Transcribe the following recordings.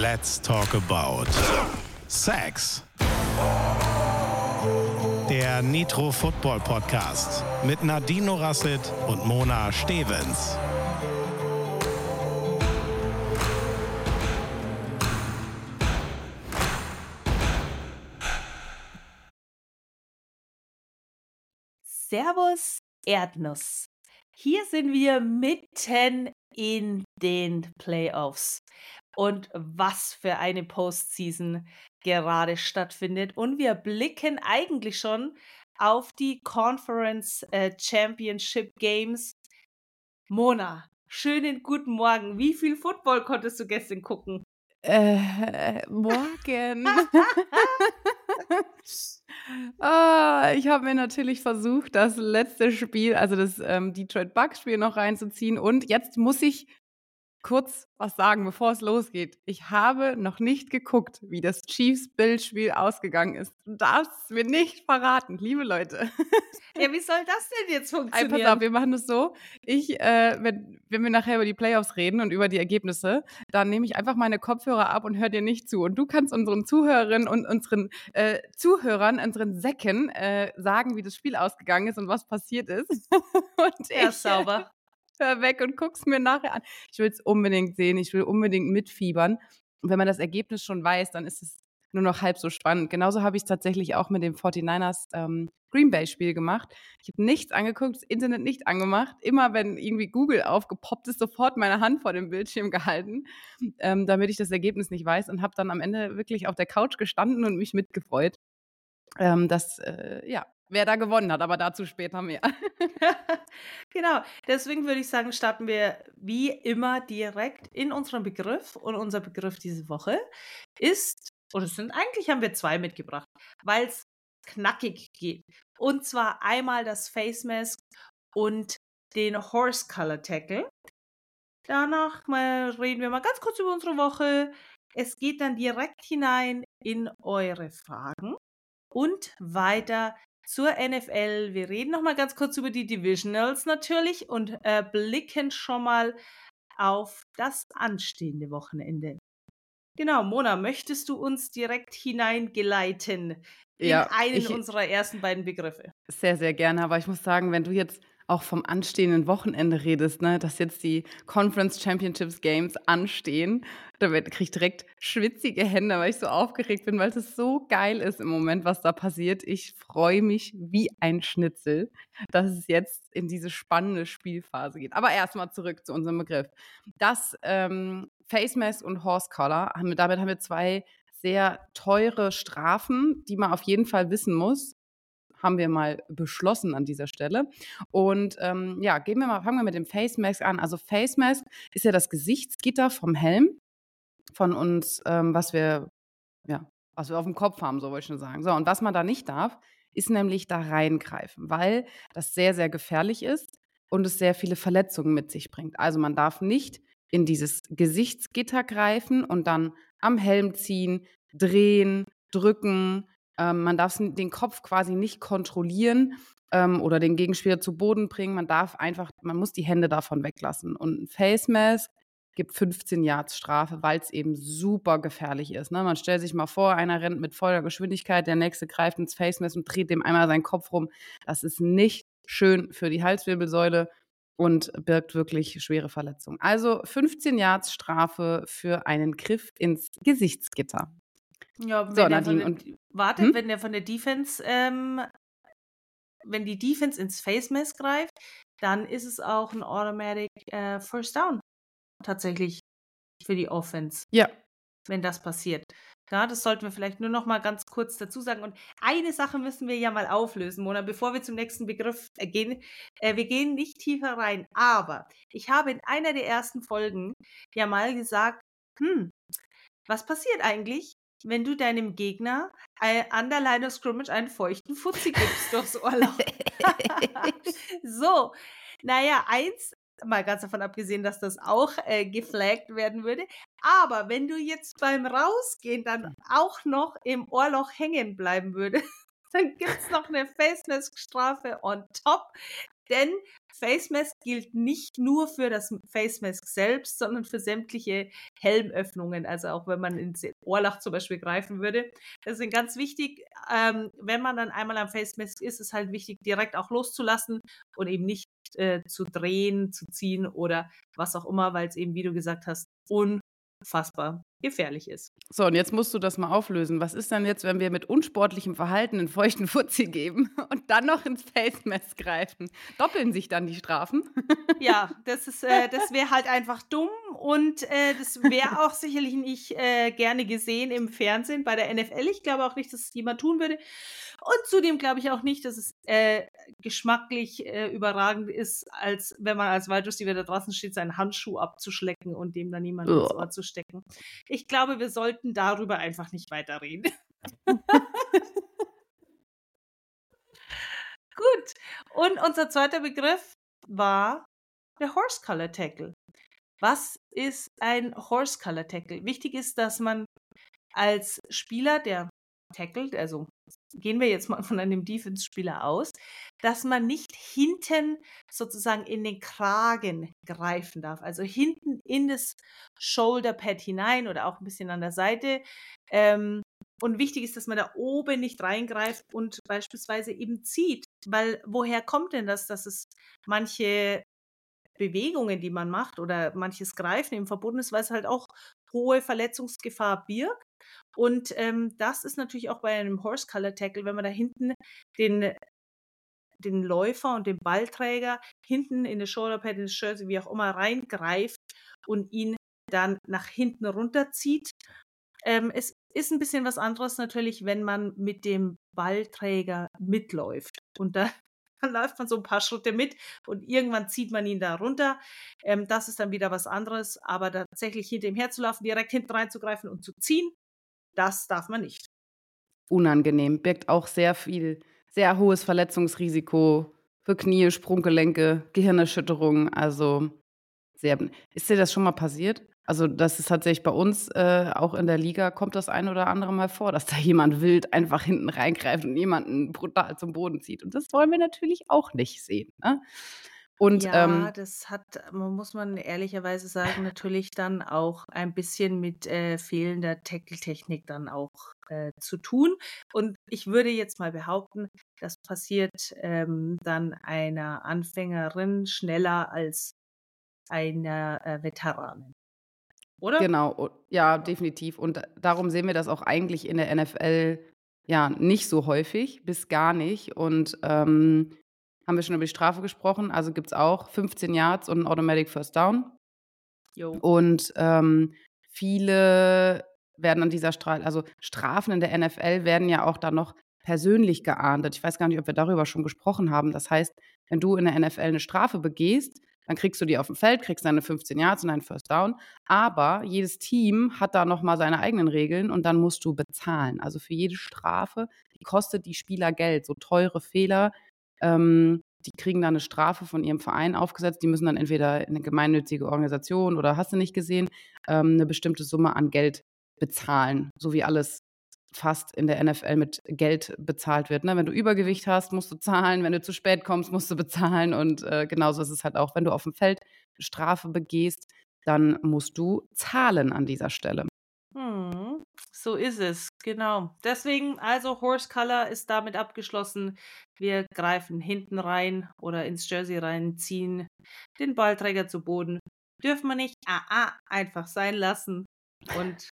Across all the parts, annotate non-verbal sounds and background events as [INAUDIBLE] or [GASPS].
Let's talk about Sex. Der Nitro Football Podcast mit Nadine Rasset und Mona Stevens. Servus Erdnuss. Hier sind wir mitten in den Playoffs. Und was für eine Postseason gerade stattfindet. Und wir blicken eigentlich schon auf die Conference äh, Championship Games. Mona, schönen guten Morgen. Wie viel Football konntest du gestern gucken? Äh, [LAUGHS] morgen. [LAUGHS] ah, ich habe mir natürlich versucht, das letzte Spiel, also das ähm, Detroit Bucks Spiel noch reinzuziehen. Und jetzt muss ich kurz was sagen, bevor es losgeht. Ich habe noch nicht geguckt, wie das Chiefs-Bild-Spiel ausgegangen ist. Du darfst es mir nicht verraten, liebe Leute. [LAUGHS] Ja, wie soll das denn jetzt funktionieren? Ey, pass auf, wir machen das so. Ich, äh, wenn, wenn wir nachher über die Playoffs reden und über die Ergebnisse, dann nehme ich einfach meine Kopfhörer ab und höre dir nicht zu. Und du kannst unseren Zuhörerinnen und unseren äh, Zuhörern, unseren Säcken, äh, sagen, wie das Spiel ausgegangen ist und was passiert ist. [LAUGHS] und ja, ich, sauber hör weg und guck's mir nachher an. Ich will es unbedingt sehen, ich will unbedingt mitfiebern. Und wenn man das Ergebnis schon weiß, dann ist es nur noch halb so spannend. Genauso habe ich es tatsächlich auch mit dem 49ers ähm, Green Bay Spiel gemacht. Ich habe nichts angeguckt, das Internet nicht angemacht. Immer wenn irgendwie Google aufgepoppt ist, sofort meine Hand vor dem Bildschirm gehalten, ähm, damit ich das Ergebnis nicht weiß und habe dann am Ende wirklich auf der Couch gestanden und mich mitgefreut. Ähm, dass äh, ja, wer da gewonnen hat, aber dazu später mehr. [LAUGHS] genau, deswegen würde ich sagen, starten wir wie immer direkt in unseren Begriff. Und unser Begriff diese Woche ist, oder es sind eigentlich haben wir zwei mitgebracht, weil es knackig geht. Und zwar einmal das Face Mask und den Horse Color Tackle. Danach mal reden wir mal ganz kurz über unsere Woche. Es geht dann direkt hinein in eure Fragen und weiter zur NFL. Wir reden noch mal ganz kurz über die Divisionals natürlich und äh, blicken schon mal auf das anstehende Wochenende. Genau, Mona, möchtest du uns direkt hineingeleiten in ja, einen ich, unserer ersten beiden Begriffe? Sehr, sehr gerne. Aber ich muss sagen, wenn du jetzt auch vom anstehenden Wochenende redest, ne, dass jetzt die Conference Championships Games anstehen. Da kriege ich direkt schwitzige Hände, weil ich so aufgeregt bin, weil es so geil ist im Moment, was da passiert. Ich freue mich wie ein Schnitzel, dass es jetzt in diese spannende Spielphase geht. Aber erstmal zurück zu unserem Begriff. Das ähm, Face Mask und Horse Collar, haben, damit haben wir zwei sehr teure Strafen, die man auf jeden Fall wissen muss haben wir mal beschlossen an dieser Stelle. Und ähm, ja, gehen wir mal, fangen wir mit dem Face Mask an. Also Face Mask ist ja das Gesichtsgitter vom Helm von uns, ähm, was wir, ja, was wir auf dem Kopf haben, so wollte ich schon sagen. So, und was man da nicht darf, ist nämlich da reingreifen, weil das sehr, sehr gefährlich ist und es sehr viele Verletzungen mit sich bringt. Also man darf nicht in dieses Gesichtsgitter greifen und dann am Helm ziehen, drehen, drücken, ähm, man darf den Kopf quasi nicht kontrollieren ähm, oder den Gegenspieler zu Boden bringen. Man darf einfach, man muss die Hände davon weglassen. Und ein Face Mask gibt 15 Yards Strafe, weil es eben super gefährlich ist. Ne? Man stellt sich mal vor, einer rennt mit voller Geschwindigkeit, der nächste greift ins Face Mask und dreht dem einmal seinen Kopf rum. Das ist nicht schön für die Halswirbelsäule und birgt wirklich schwere Verletzungen. Also 15 Yards Strafe für einen Griff ins Gesichtsgitter. Ja, wenn so, Nadine, und wartet, hm? wenn der von der Defense, ähm, wenn die Defense ins Face Mask greift, dann ist es auch ein Automatic äh, First Down. Tatsächlich für die Offense. Ja. Wenn das passiert. Ja, das sollten wir vielleicht nur noch mal ganz kurz dazu sagen. Und eine Sache müssen wir ja mal auflösen, Mona, bevor wir zum nächsten Begriff äh, gehen. Äh, wir gehen nicht tiefer rein, aber ich habe in einer der ersten Folgen ja mal gesagt, hm, was passiert eigentlich, wenn du deinem Gegner an der Line of Scrimmage einen feuchten Fuzzi gibst durchs [LAUGHS] Ohrloch. [LAUGHS] so, naja, eins, mal ganz davon abgesehen, dass das auch äh, geflaggt werden würde, aber wenn du jetzt beim Rausgehen dann auch noch im Ohrloch hängen bleiben würdest, [LAUGHS] dann gibt es noch eine Face Mask Strafe on top. Denn Face Mask gilt nicht nur für das Face Mask selbst, sondern für sämtliche Helmöffnungen. Also auch wenn man ins Ohrlach zum Beispiel greifen würde. Deswegen ganz wichtig, ähm, wenn man dann einmal am Face Mask ist, ist halt wichtig, direkt auch loszulassen und eben nicht äh, zu drehen, zu ziehen oder was auch immer, weil es eben, wie du gesagt hast, unfassbar gefährlich ist. So, und jetzt musst du das mal auflösen. Was ist denn jetzt, wenn wir mit unsportlichem Verhalten einen feuchten Fuzzi geben [LAUGHS] und dann noch ins Face Mask greifen? Doppeln sich dann die Strafen? [LAUGHS] Ja, das äh, das wäre halt einfach dumm und äh, das wäre [LAUGHS] auch sicherlich nicht äh, gerne gesehen im Fernsehen bei der NFL. Ich glaube auch nicht, dass es jemand tun würde. Und zudem glaube ich auch nicht, dass es äh, geschmacklich äh, überragend ist, als wenn man als Wide Receiver da draußen steht, seinen Handschuh abzuschlecken und dem dann niemand ins Ohr zu stecken. Ich glaube, wir sollten darüber einfach nicht weiterreden. [LAUGHS] Gut. Und unser zweiter Begriff war der Horse Color Tackle. Was ist ein Horse Color Tackle? Wichtig ist, dass man als Spieler, der tackelt, also gehen wir jetzt mal von einem Defense-Spieler aus, dass man nicht hinten sozusagen in den Kragen greifen darf. Also hinten in das Shoulder-Pad hinein oder auch ein bisschen an der Seite. Ähm, und wichtig ist, dass man da oben nicht reingreift und beispielsweise eben zieht. Weil woher kommt denn das, dass es manche Bewegungen, die man macht oder manches Greifen im verbunden ist, weil es halt auch hohe Verletzungsgefahr birgt. Und ähm, das ist natürlich auch bei einem Horse Color Tackle, wenn man da hinten den, den Läufer und den Ballträger hinten in das Shoulderpad, in das Jersey, wie auch immer, reingreift und ihn dann nach hinten runterzieht. Ähm, es ist ein bisschen was anderes natürlich, wenn man mit dem Ballträger mitläuft. Und da [LAUGHS] dann läuft man so ein paar Schritte mit und irgendwann zieht man ihn da runter. Ähm, das ist dann wieder was anderes. Aber tatsächlich hinter ihm herzulaufen, direkt hinten reinzugreifen und zu ziehen, das darf man nicht. Unangenehm, birgt auch sehr viel, sehr hohes Verletzungsrisiko für Knie, Sprunggelenke, Gehirnerschütterungen. Also sehr. Ist dir das schon mal passiert? Also das ist tatsächlich bei uns äh, auch in der Liga kommt das ein oder andere Mal vor, dass da jemand wild einfach hinten reingreift und jemanden brutal zum Boden zieht. Und das wollen wir natürlich auch nicht sehen. Ne? Und, ja, ähm, das hat, muss man ehrlicherweise sagen, natürlich dann auch ein bisschen mit äh, fehlender Tackle-Technik dann auch äh, zu tun. Und ich würde jetzt mal behaupten, das passiert ähm, dann einer Anfängerin schneller als einer äh, Veteranin. Oder? Genau, ja, definitiv. Und darum sehen wir das auch eigentlich in der NFL ja nicht so häufig, bis gar nicht. Und ähm, haben wir schon über die Strafe gesprochen. Also gibt es auch 15 Yards und ein Automatic First Down. Jo. Und ähm, viele werden an dieser Strafe, also Strafen in der NFL werden ja auch dann noch persönlich geahndet. Ich weiß gar nicht, ob wir darüber schon gesprochen haben. Das heißt, wenn du in der NFL eine Strafe begehst, dann kriegst du die auf dem Feld, kriegst deine 15 Yards und einen First Down. Aber jedes Team hat da nochmal seine eigenen Regeln und dann musst du bezahlen. Also für jede Strafe, die kostet die Spieler Geld. So teure Fehler ähm, die kriegen dann eine Strafe von ihrem Verein aufgesetzt. Die müssen dann entweder in eine gemeinnützige Organisation oder hast du nicht gesehen, ähm, eine bestimmte Summe an Geld bezahlen, so wie alles fast in der NFL mit Geld bezahlt wird. Ne? Wenn du Übergewicht hast, musst du zahlen. Wenn du zu spät kommst, musst du bezahlen. Und äh, genauso ist es halt auch, wenn du auf dem Feld Strafe begehst, dann musst du zahlen an dieser Stelle. Hm, so ist es, genau. Deswegen, also Horse Color ist damit abgeschlossen. Wir greifen hinten rein oder ins Jersey rein, ziehen den Ballträger zu Boden. Dürfen wir nicht ah, ah, einfach sein lassen. Und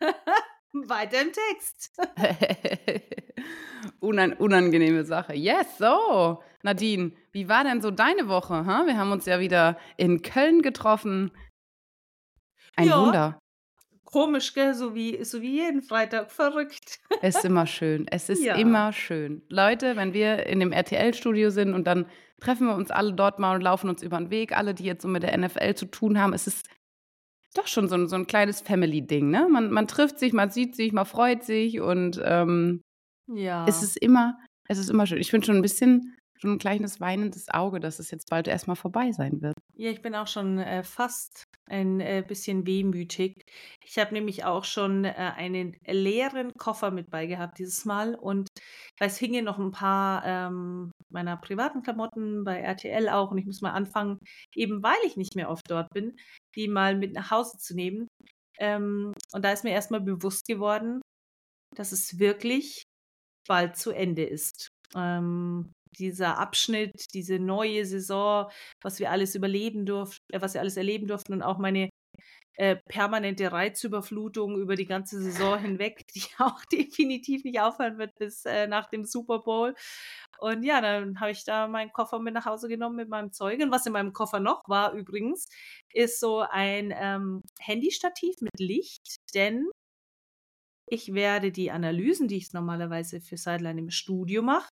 [LAUGHS] weiter im Text. [LAUGHS] Unan unangenehme Sache. Yes, so. Nadine, wie war denn so deine Woche? Huh? Wir haben uns ja wieder in Köln getroffen. Ein ja, Wunder. Komisch, gell? So wie, so wie jeden Freitag. Verrückt. Es ist immer schön. Es ist ja. immer schön. Leute, wenn wir in dem RTL-Studio sind und dann treffen wir uns alle dort mal und laufen uns über den Weg, alle, die jetzt so mit der NFL zu tun haben, es ist doch schon so ein, so ein kleines Family-Ding, ne? Man, man trifft sich, man sieht sich, man freut sich und ähm, ja. es ist immer, es ist immer schön. Ich bin schon ein bisschen schon ein kleines weinendes Auge, dass es jetzt bald erstmal vorbei sein wird. Ja, ich bin auch schon äh, fast ein äh, bisschen wehmütig. Ich habe nämlich auch schon äh, einen leeren Koffer mit bei gehabt dieses Mal und es hingen noch ein paar ähm, meiner privaten Klamotten bei RTL auch und ich muss mal anfangen, eben weil ich nicht mehr oft dort bin, die mal mit nach Hause zu nehmen. Ähm, und da ist mir erstmal bewusst geworden, dass es wirklich bald zu Ende ist. Ähm, dieser Abschnitt, diese neue Saison, was wir alles überleben durften, äh, was wir alles erleben durften und auch meine äh, permanente Reizüberflutung über die ganze Saison hinweg, [LAUGHS] die auch definitiv nicht aufhören wird bis äh, nach dem Super Bowl. Und ja, dann habe ich da meinen Koffer mit nach Hause genommen mit meinem Zeug. Und was in meinem Koffer noch war übrigens, ist so ein ähm, Handystativ mit Licht, denn ich werde die Analysen, die ich normalerweise für Sideline im Studio mache,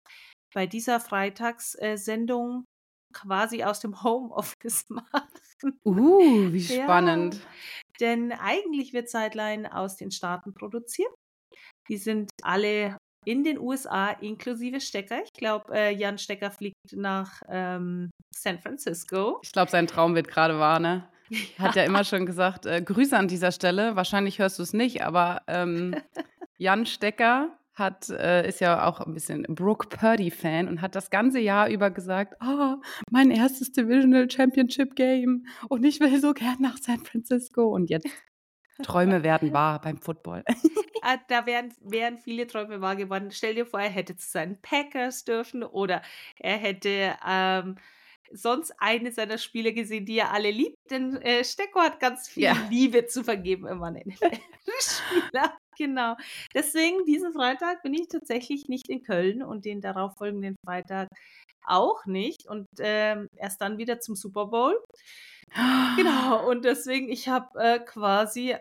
bei dieser Freitagssendung quasi aus dem [LAUGHS] Homeoffice [LAUGHS] machen. Uh, wie spannend. Ja, denn eigentlich wird Sideline aus den Staaten produziert. Die sind alle in den USA inklusive Stecker. Ich glaube, äh, Jan Stecker fliegt nach ähm, San Francisco. Ich glaube, sein Traum wird gerade wahr, ne? [LAUGHS] Hat ja immer schon gesagt, äh, Grüße an dieser Stelle. Wahrscheinlich hörst du es nicht, aber ähm, Jan Stecker hat, äh, ist ja auch ein bisschen Brooke Purdy-Fan und hat das ganze Jahr über gesagt, oh, mein erstes Divisional Championship Game und ich will so gern nach San Francisco. Und jetzt Träume werden wahr beim Football. [LAUGHS] Ah, da wären, wären viele Träume wahr geworden. Stell dir vor, er hätte zu seinen Packers dürfen oder er hätte ähm, sonst eine seiner Spiele gesehen, die er alle liebt. Denn äh, Stecko hat ganz viel ja. Liebe zu vergeben immer an [LAUGHS] [LAUGHS] Spieler. Genau. Deswegen, diesen Freitag bin ich tatsächlich nicht in Köln und den darauffolgenden Freitag auch nicht. Und ähm, erst dann wieder zum Super Bowl. Genau. [GASPS] Und deswegen, ich habe äh, quasi äh,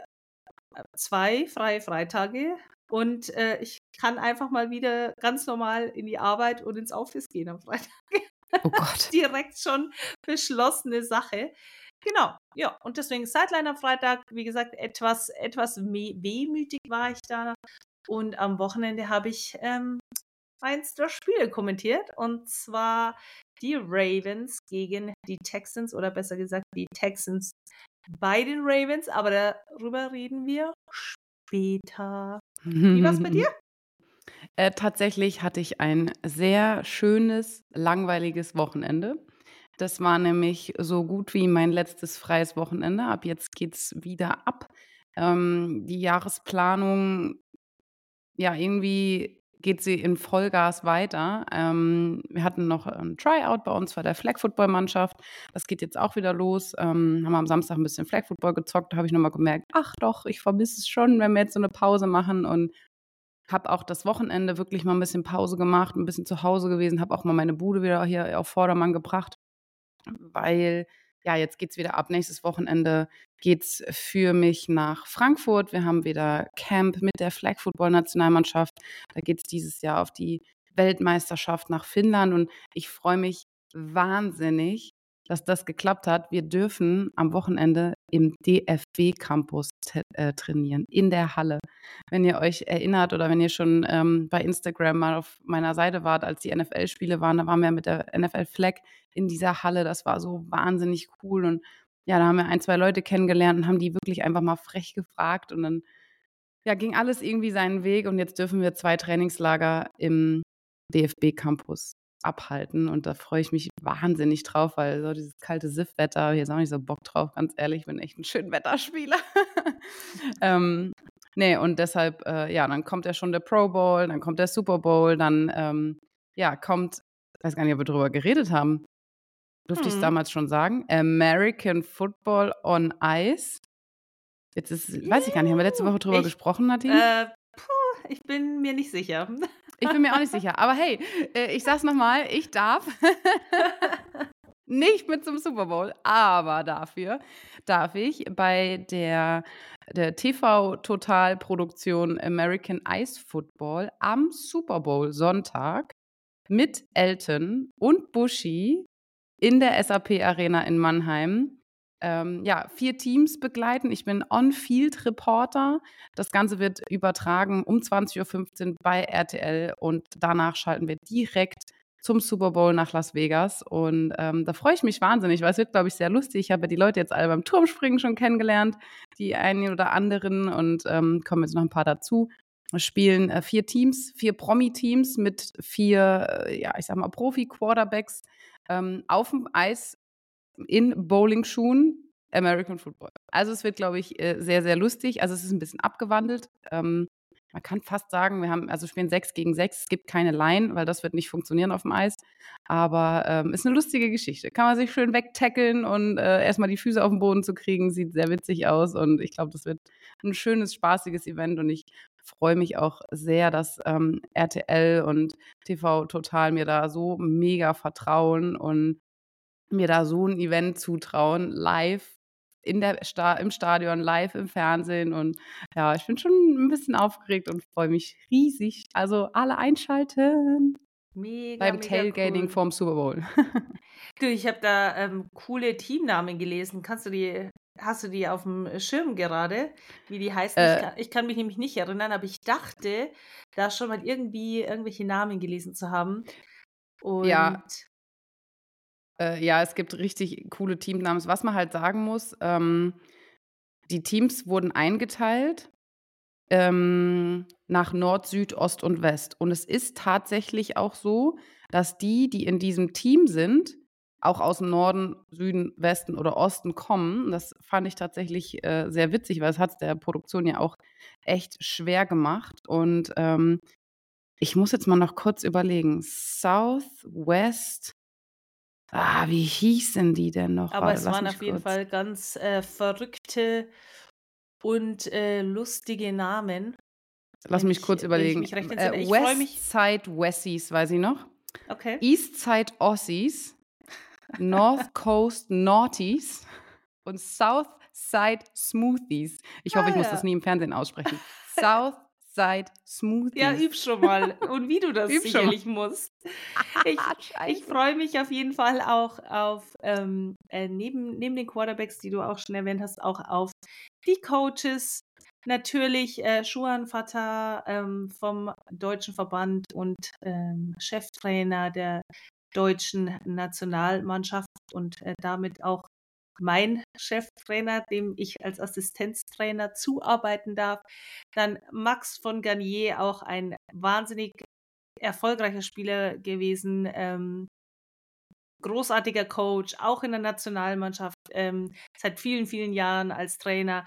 zwei freie Freitage und äh, ich kann einfach mal wieder ganz normal in die Arbeit und ins Office gehen am Freitag. Oh Gott. [LAUGHS] Direkt schon beschlossene Sache. Genau, ja. Und deswegen Sideline am Freitag, wie gesagt, etwas, etwas wehmütig war ich da. Und am Wochenende habe ich ähm, eins der Spiele kommentiert. Und zwar die Ravens gegen die Texans oder besser gesagt die Texans bei den Ravens. Aber darüber reden wir später. Wie war es bei [LAUGHS] dir? Äh, tatsächlich hatte ich ein sehr schönes, langweiliges Wochenende. Das war nämlich so gut wie mein letztes freies Wochenende. Ab jetzt geht es wieder ab. Ähm, die Jahresplanung, ja, irgendwie geht sie in Vollgas weiter. Ähm, wir hatten noch ein Tryout bei uns bei der Flag Football Mannschaft. Das geht jetzt auch wieder los. Ähm, haben am Samstag ein bisschen Flag Football gezockt. Da habe ich nochmal gemerkt, ach doch, ich vermisse es schon, wenn wir jetzt so eine Pause machen und habe auch das Wochenende wirklich mal ein bisschen Pause gemacht, ein bisschen zu Hause gewesen, habe auch mal meine Bude wieder hier auf Vordermann gebracht, weil ja, jetzt geht es wieder ab. Nächstes Wochenende geht es für mich nach Frankfurt. Wir haben wieder Camp mit der Flag Football Nationalmannschaft. Da geht es dieses Jahr auf die Weltmeisterschaft nach Finnland und ich freue mich wahnsinnig, dass das geklappt hat. Wir dürfen am Wochenende im DFB-Campus äh, trainieren, in der Halle. Wenn ihr euch erinnert oder wenn ihr schon ähm, bei Instagram mal auf meiner Seite wart, als die NFL-Spiele waren, da waren wir mit der NFL-Flag in dieser Halle. Das war so wahnsinnig cool. Und ja, da haben wir ein, zwei Leute kennengelernt und haben die wirklich einfach mal frech gefragt. Und dann ja, ging alles irgendwie seinen Weg. Und jetzt dürfen wir zwei Trainingslager im DFB-Campus abhalten. Und da freue ich mich wahnsinnig drauf, weil so dieses kalte Siff-Wetter, hier ist auch nicht so Bock drauf, ganz ehrlich, ich bin echt ein schön Wetterspieler. [LAUGHS] ähm, nee, und deshalb, äh, ja, dann kommt ja schon der Pro Bowl, dann kommt der Super Bowl, dann, ähm, ja, kommt, ich weiß gar nicht, ob wir darüber geredet haben. Durfte hm. ich es damals schon sagen? American Football on Ice. Jetzt ist, weiß ich gar nicht, haben wir letzte Woche drüber ich, gesprochen, Nadine? Äh, puh, ich bin mir nicht sicher. Ich bin mir auch nicht sicher. Aber hey, äh, ich sag's nochmal, ich darf [LAUGHS] nicht mit zum Super Bowl, aber dafür darf ich bei der, der TV-Total-Produktion American Ice Football am Super Bowl Sonntag mit Elton und Bushi in der SAP Arena in Mannheim ähm, ja, vier Teams begleiten. Ich bin On-Field-Reporter. Das Ganze wird übertragen um 20.15 Uhr bei RTL und danach schalten wir direkt zum Super Bowl nach Las Vegas. Und ähm, da freue ich mich wahnsinnig, weil es wird, glaube ich, sehr lustig. Ich habe die Leute jetzt alle beim Turmspringen schon kennengelernt, die einen oder anderen, und ähm, kommen jetzt noch ein paar dazu. Wir spielen äh, vier Teams, vier Promi-Teams mit vier, äh, ja, ich sag mal, Profi-Quarterbacks ähm, auf dem Eis in Bowling-Schuhen American Football. Also es wird, glaube ich, äh, sehr, sehr lustig. Also es ist ein bisschen abgewandelt. Ähm, man kann fast sagen, wir haben, also spielen sechs gegen sechs. Es gibt keine Line, weil das wird nicht funktionieren auf dem Eis. Aber ähm, ist eine lustige Geschichte. Kann man sich schön wegtackeln und äh, erstmal die Füße auf den Boden zu kriegen, sieht sehr witzig aus. Und ich glaube, das wird ein schönes, spaßiges Event. Und ich freue mich auch sehr, dass ähm, RTL und TV Total mir da so mega vertrauen und mir da so ein Event zutrauen, live in der Sta im Stadion, live im Fernsehen. Und ja, ich bin schon ein bisschen aufgeregt und freue mich riesig. Also alle einschalten. Mega, beim mega Tailgating cool. vorm Super Bowl. [LAUGHS] du, ich habe da ähm, coole Teamnamen gelesen. Kannst du die, hast du die auf dem Schirm gerade, wie die heißen? Äh, ich, kann, ich, kann, mich nämlich nicht erinnern, aber ich dachte, da schon mal irgendwie irgendwelche Namen gelesen zu haben. Und ja, äh, ja, es gibt richtig coole Teamnamen. Was man halt sagen muss, ähm, die Teams wurden eingeteilt ähm, nach Nord, Süd, Ost und West. Und es ist tatsächlich auch so, dass die, die in diesem Team sind, auch aus dem Norden, Süden, Westen oder Osten kommen. Das fand ich tatsächlich äh, sehr witzig, weil es hat der Produktion ja auch echt schwer gemacht. Und ähm, ich muss jetzt mal noch kurz überlegen. South, West, Ah, wie hießen die denn noch? Aber es waren auf jeden Fall ganz äh, verrückte und äh, lustige Namen. Lass mich kurz überlegen. Äh, ich West Side Wessies, weiß ich noch. Okay. East Side Aussies, North Coast Naughties und South Side Smoothies. Ich hoffe, ah, ich muss ja. das nie im Fernsehen aussprechen. South seid Smoothies. Ja, üb schon mal. Und wie du [LAUGHS] das üb sicherlich musst. Ich, [LAUGHS] ich freue mich auf jeden Fall auch auf, ähm, äh, neben, neben den Quarterbacks, die du auch schon erwähnt hast, auch auf die Coaches. Natürlich äh, Schuan Fatah ähm, vom Deutschen Verband und ähm, Cheftrainer der deutschen Nationalmannschaft und äh, damit auch mein Cheftrainer, dem ich als Assistenztrainer zuarbeiten darf. Dann Max von Garnier, auch ein wahnsinnig erfolgreicher Spieler gewesen, ähm, großartiger Coach, auch in der Nationalmannschaft, ähm, seit vielen, vielen Jahren als Trainer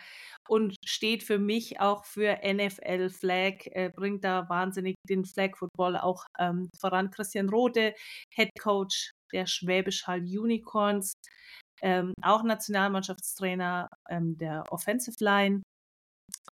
und steht für mich auch für NFL Flag, äh, bringt da wahnsinnig den Flag Football auch ähm, voran. Christian Rote, Head Coach der Schwäbisch Hall Unicorns, ähm, auch Nationalmannschaftstrainer ähm, der Offensive Line.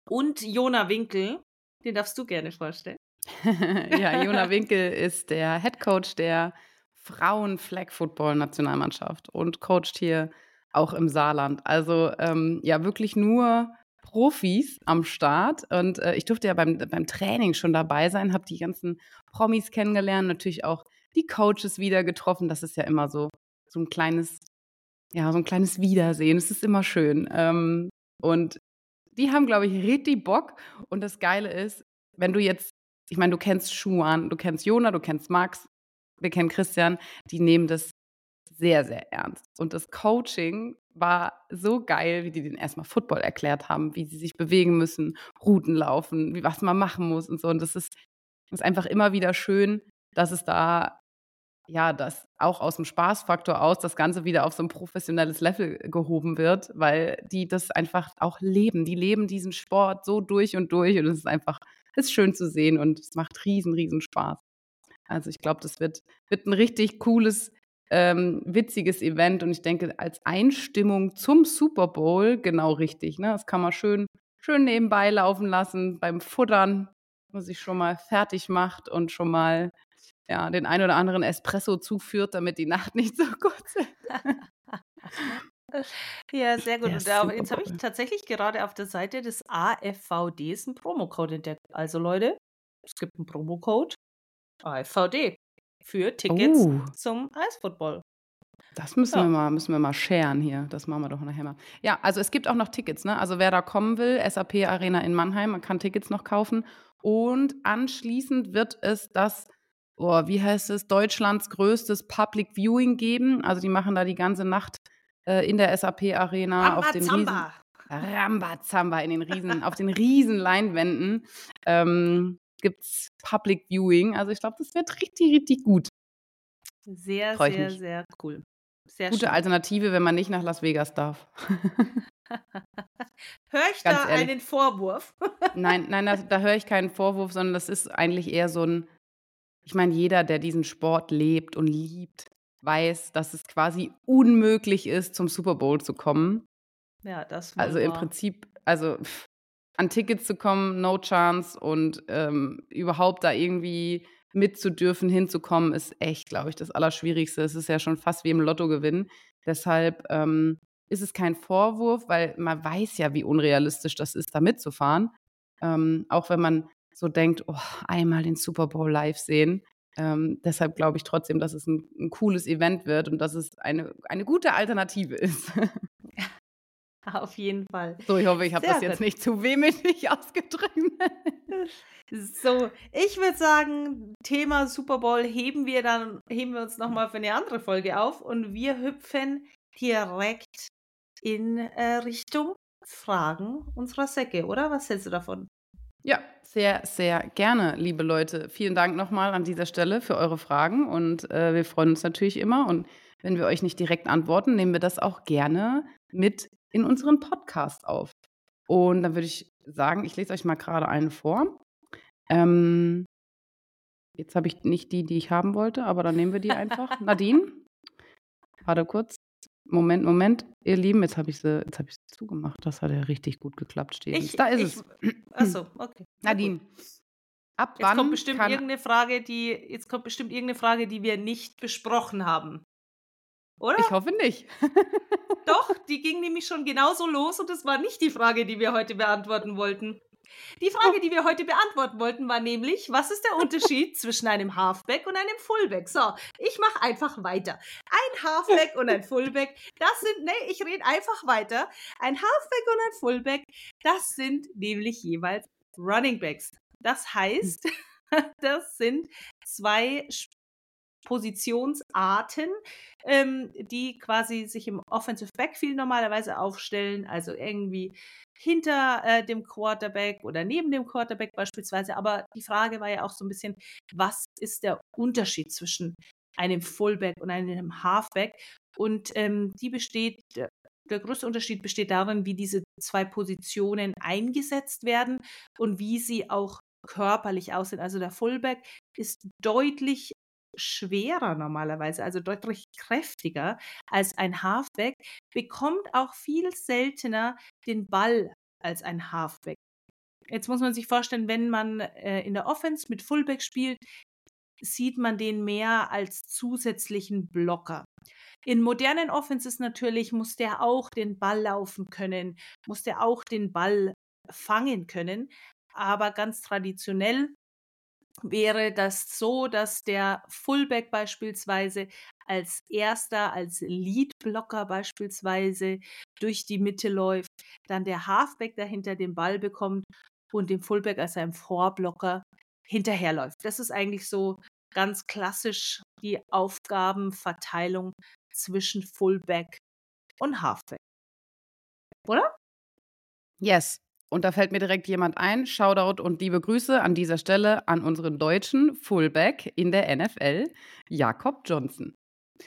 Und Jona Winkel, den darfst du gerne vorstellen. [LAUGHS] ja, Jona Winkel ist der Head Coach der Frauen-Flag-Football-Nationalmannschaft und coacht hier auch im Saarland. Also ähm, ja, wirklich nur Profis am Start. Und äh, ich durfte ja beim, beim Training schon dabei sein, habe die ganzen Promis kennengelernt, natürlich auch die Coaches wieder getroffen. Das ist ja immer so, so ein kleines ja, so ein kleines Wiedersehen. Es ist immer schön. Ähm, und die haben, glaube ich, richtig Bock. Und das Geile ist, wenn du jetzt, ich meine, du kennst Schuan, du kennst Jona, du kennst Max, wir kennen Christian, die nehmen das sehr, sehr ernst. Und das Coaching war so geil, wie die den erstmal Football erklärt haben, wie sie sich bewegen müssen, Routen laufen, wie was man machen muss und so. Und das ist, ist einfach immer wieder schön, dass es da ja, dass auch aus dem Spaßfaktor aus das Ganze wieder auf so ein professionelles Level gehoben wird, weil die das einfach auch leben. Die leben diesen Sport so durch und durch und es ist einfach, es ist schön zu sehen und es macht riesen, riesen Spaß. Also ich glaube, das wird, wird ein richtig cooles, ähm, witziges Event und ich denke, als Einstimmung zum Super Bowl genau richtig. Ne? Das kann man schön, schön nebenbei laufen lassen beim Futtern, man sich schon mal fertig macht und schon mal ja, den ein oder anderen Espresso zuführt, damit die Nacht [LAUGHS] nicht so kurz ist. [LAUGHS] Ja, sehr gut. Ja, und jetzt habe ich tatsächlich gerade auf der Seite des AFVDs einen Promocode entdeckt. Also Leute, es gibt einen Promocode AFVD für Tickets uh. zum Eisfootball. Das müssen ja. wir mal, müssen wir mal sharen hier. Das machen wir doch nachher mal. Ja, also es gibt auch noch Tickets, ne? Also wer da kommen will, SAP Arena in Mannheim, man kann Tickets noch kaufen. Und anschließend wird es das oh, wie heißt es, Deutschlands größtes Public Viewing geben. Also die machen da die ganze Nacht äh, in der SAP-Arena auf den Riesen. Rambazamba in den Riesen, auf den riesen Leinwänden ähm, gibt es Public Viewing. Also ich glaube, das wird richtig, richtig gut. Sehr, sehr, sehr cool. Sehr Gute schön. Alternative, wenn man nicht nach Las Vegas darf. [LAUGHS] Höre ich Ganz da ehrlich. einen Vorwurf? nein, nein, da, [LAUGHS] da höre ich keinen Vorwurf, sondern das ist eigentlich eher so ein, ich meine, jeder, der diesen Sport lebt und liebt, weiß, dass es quasi unmöglich ist, zum Super Bowl zu kommen. Ja, das war. Also im Prinzip, also pff, an Tickets zu kommen, no chance und ähm, überhaupt da irgendwie mitzudürfen, hinzukommen, ist echt, glaube ich, das Allerschwierigste. Es ist ja schon fast wie im Lotto gewinnen. Deshalb ähm, ist es kein Vorwurf, weil man weiß ja, wie unrealistisch das ist, da mitzufahren. Ähm, auch wenn man so denkt, oh, einmal den Super Bowl live sehen. Ähm, deshalb glaube ich trotzdem, dass es ein, ein, cooles Event wird und dass es eine, eine gute Alternative [LAUGHS] ist. Auf jeden Fall. So, ich hoffe, ich habe das jetzt nicht zu wehmütig [LAUGHS] ausgedrückt. So, ich würde sagen, Thema Super Bowl heben wir dann, heben wir uns nochmal für eine andere Folge auf und wir hüpfen direkt in äh, Richtung Fragen unserer Säcke, oder? Was hältst du davon? Ja, sehr, sehr gerne, liebe Leute. Vielen Dank nochmal an dieser Stelle für eure Fragen und äh, wir freuen uns natürlich immer. Und wenn wir euch nicht direkt antworten, nehmen wir das auch gerne mit in unseren Podcast auf. Und dann würde ich sagen, ich lese euch mal gerade einen vor. Ähm, jetzt habe ich nicht die, die ich haben wollte, aber dann nehmen wir die einfach. [LAUGHS] Nadine, warte kurz. Moment, Moment, ihr Lieben, jetzt habe ich sie, jetzt habe ich sie zugemacht. Das hat ja richtig gut geklappt, Stevens. da ist ich, es. Achso, okay. [CLEARS THROAT] Nadine. Ab jetzt wann kommt bestimmt irgendeine Frage, die jetzt kommt bestimmt irgendeine Frage, die wir nicht besprochen haben. Oder? Ich hoffe nicht. Doch, die ging nämlich schon genauso los und das war nicht die Frage, die wir heute beantworten wollten. Die Frage, die wir heute beantworten wollten, war nämlich, was ist der Unterschied [LAUGHS] zwischen einem Halfback und einem Fullback? So, ich mache einfach weiter. Ein Halfback und ein Fullback, das sind, nee, ich rede einfach weiter. Ein Halfback und ein Fullback, das sind nämlich jeweils Running Backs. Das heißt, [LAUGHS] das sind zwei Positionsarten, ähm, die quasi sich im Offensive Backfield normalerweise aufstellen, also irgendwie hinter äh, dem Quarterback oder neben dem Quarterback beispielsweise. Aber die Frage war ja auch so ein bisschen, was ist der Unterschied zwischen einem Fullback und einem Halfback? Und ähm, die besteht, der, der größte Unterschied besteht darin, wie diese zwei Positionen eingesetzt werden und wie sie auch körperlich aussehen. Also der Fullback ist deutlich schwerer normalerweise, also deutlich kräftiger als ein Halfback, bekommt auch viel seltener den Ball als ein Halfback. Jetzt muss man sich vorstellen, wenn man äh, in der Offense mit Fullback spielt, sieht man den mehr als zusätzlichen Blocker. In modernen Offenses natürlich muss der auch den Ball laufen können, muss der auch den Ball fangen können. Aber ganz traditionell wäre das so, dass der Fullback beispielsweise als erster, als Leadblocker beispielsweise durch die Mitte läuft, dann der Halfback dahinter den Ball bekommt und dem Fullback als ein Vorblocker hinterherläuft. Das ist eigentlich so ganz klassisch die Aufgabenverteilung zwischen Fullback und Halfback. Oder? Yes. Und da fällt mir direkt jemand ein. Shoutout und liebe Grüße an dieser Stelle an unseren deutschen Fullback in der NFL, Jakob Johnson.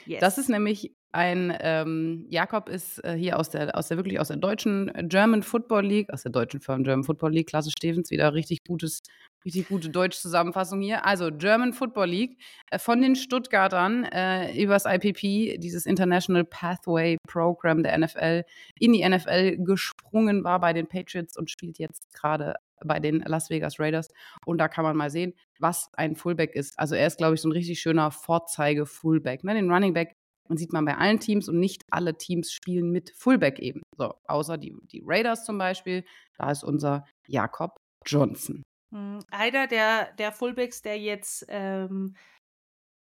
Yes. Das ist nämlich ein ähm, Jakob ist äh, hier aus der, aus der wirklich aus der deutschen German Football League, aus der deutschen Firma German Football League, Klasse Stevens, wieder richtig gutes, richtig gute Deutsch-Zusammenfassung hier. Also German Football League äh, von den Stuttgartern äh, übers IPP, dieses International Pathway Program der NFL, in die NFL gesprungen war bei den Patriots und spielt jetzt gerade bei den Las Vegas Raiders. Und da kann man mal sehen, was ein Fullback ist. Also er ist, glaube ich, so ein richtig schöner Vorzeige-Fullback. Ne? Den Running Back und sieht man bei allen Teams und nicht alle Teams spielen mit Fullback eben. So, außer die, die Raiders zum Beispiel, da ist unser Jakob Johnson. Hm, einer der, der Fullbacks, der jetzt ähm,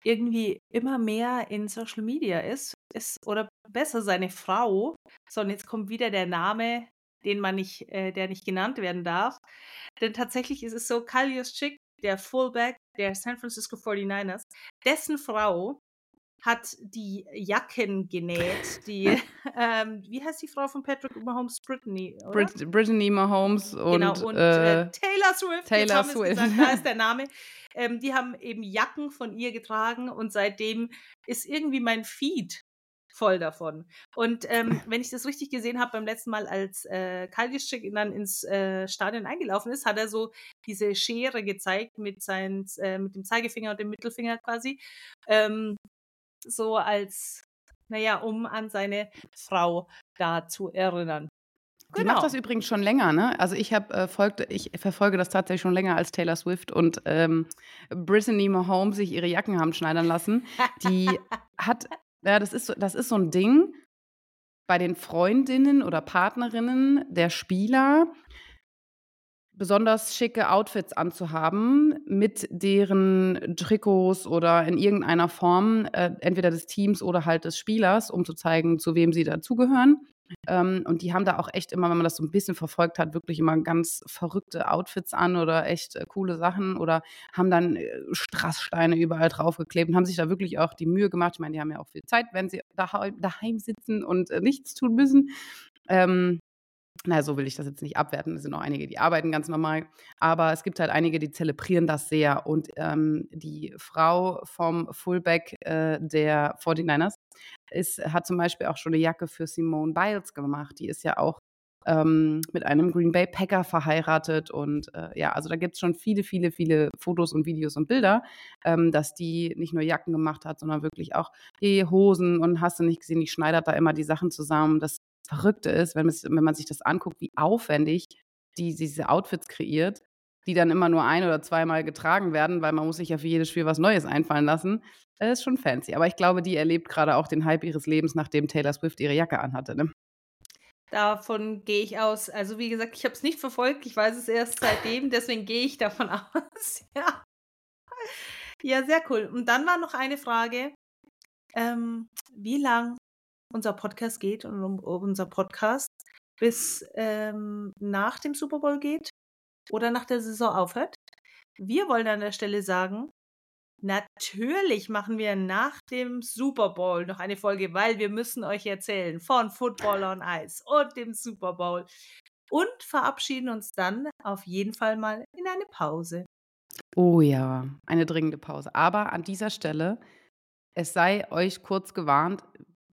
irgendwie immer mehr in Social Media ist, ist, oder besser seine Frau. So, und jetzt kommt wieder der Name, den man nicht, äh, der nicht genannt werden darf. Denn tatsächlich ist es so, Kalius Chick der Fullback der San Francisco 49ers, dessen Frau hat die Jacken genäht, die, [LAUGHS] ähm, wie heißt die Frau von Patrick Mahomes? Brittany, oder? Brit Brittany Mahomes und, genau, und äh, äh, Taylor Swift. Taylor Swift. Gesagt, da ist [LAUGHS] der Name. Ähm, die haben eben Jacken von ihr getragen und seitdem ist irgendwie mein Feed voll davon. Und ähm, [LAUGHS] wenn ich das richtig gesehen habe, beim letzten Mal, als äh, Kaldischik dann ins äh, Stadion eingelaufen ist, hat er so diese Schere gezeigt mit, seinen, äh, mit dem Zeigefinger und dem Mittelfinger quasi. Ähm, so als, naja, um an seine Frau da zu erinnern. Die Genau. macht das übrigens schon länger, ne? Also ich habe äh, folgte, ich verfolge das tatsächlich schon länger als Taylor Swift und ähm, Brittany Mahomes sich ihre Jacken haben schneidern lassen. Die [LAUGHS] hat, ja, das ist so, das ist so ein Ding bei den Freundinnen oder Partnerinnen der Spieler besonders schicke Outfits anzuhaben mit deren Trikots oder in irgendeiner Form, äh, entweder des Teams oder halt des Spielers, um zu zeigen, zu wem sie dazugehören. Ähm, und die haben da auch echt immer, wenn man das so ein bisschen verfolgt hat, wirklich immer ganz verrückte Outfits an oder echt äh, coole Sachen oder haben dann äh, Strasssteine überall draufgeklebt und haben sich da wirklich auch die Mühe gemacht. Ich meine, die haben ja auch viel Zeit, wenn sie daheim, daheim sitzen und äh, nichts tun müssen. Ähm, naja, so will ich das jetzt nicht abwerten. Es sind auch einige, die arbeiten ganz normal. Aber es gibt halt einige, die zelebrieren das sehr. Und ähm, die Frau vom Fullback äh, der 49ers ist, hat zum Beispiel auch schon eine Jacke für Simone Biles gemacht. Die ist ja auch ähm, mit einem Green Bay Packer verheiratet. Und äh, ja, also da gibt es schon viele, viele, viele Fotos und Videos und Bilder, ähm, dass die nicht nur Jacken gemacht hat, sondern wirklich auch die Hosen und hast du nicht gesehen, die schneidert da immer die Sachen zusammen. Das Verrückte ist, wenn, es, wenn man sich das anguckt, wie aufwendig die diese Outfits kreiert, die dann immer nur ein oder zweimal getragen werden, weil man muss sich ja für jedes Spiel was Neues einfallen lassen. Das ist schon fancy. Aber ich glaube, die erlebt gerade auch den Hype ihres Lebens, nachdem Taylor Swift ihre Jacke anhatte. Ne? Davon gehe ich aus. Also wie gesagt, ich habe es nicht verfolgt. Ich weiß es erst seitdem. Deswegen gehe ich davon [LAUGHS] aus. ja. ja, sehr cool. Und dann war noch eine Frage, ähm, wie lang unser Podcast geht und um, unser Podcast bis ähm, nach dem Super Bowl geht oder nach der Saison aufhört. Wir wollen an der Stelle sagen, natürlich machen wir nach dem Super Bowl noch eine Folge, weil wir müssen euch erzählen von Football on Ice und dem Super Bowl und verabschieden uns dann auf jeden Fall mal in eine Pause. Oh ja, eine dringende Pause. Aber an dieser Stelle, es sei euch kurz gewarnt,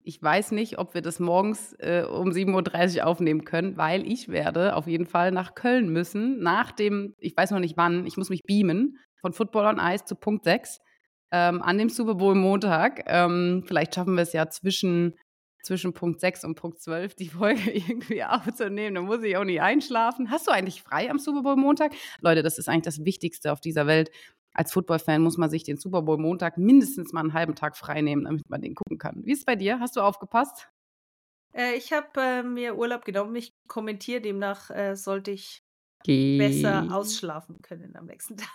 ich weiß nicht, ob wir das morgens äh, um 7.30 Uhr aufnehmen können, weil ich werde auf jeden Fall nach Köln müssen, nach dem, ich weiß noch nicht wann, ich muss mich beamen, von Football on Ice zu Punkt 6 ähm, an dem Super Bowl Montag. Ähm, vielleicht schaffen wir es ja zwischen, zwischen Punkt 6 und Punkt 12 die Folge [LAUGHS] irgendwie aufzunehmen. Dann muss ich auch nicht einschlafen. Hast du eigentlich frei am Super Bowl Montag? Leute, das ist eigentlich das Wichtigste auf dieser Welt. Als Football-Fan muss man sich den Super Bowl Montag mindestens mal einen halben Tag frei nehmen, damit man den gucken kann. Wie ist es bei dir? Hast du aufgepasst? Äh, ich habe äh, mir Urlaub genommen. Ich kommentiere, demnach äh, sollte ich Ge besser ausschlafen können am nächsten [LAUGHS] Tag.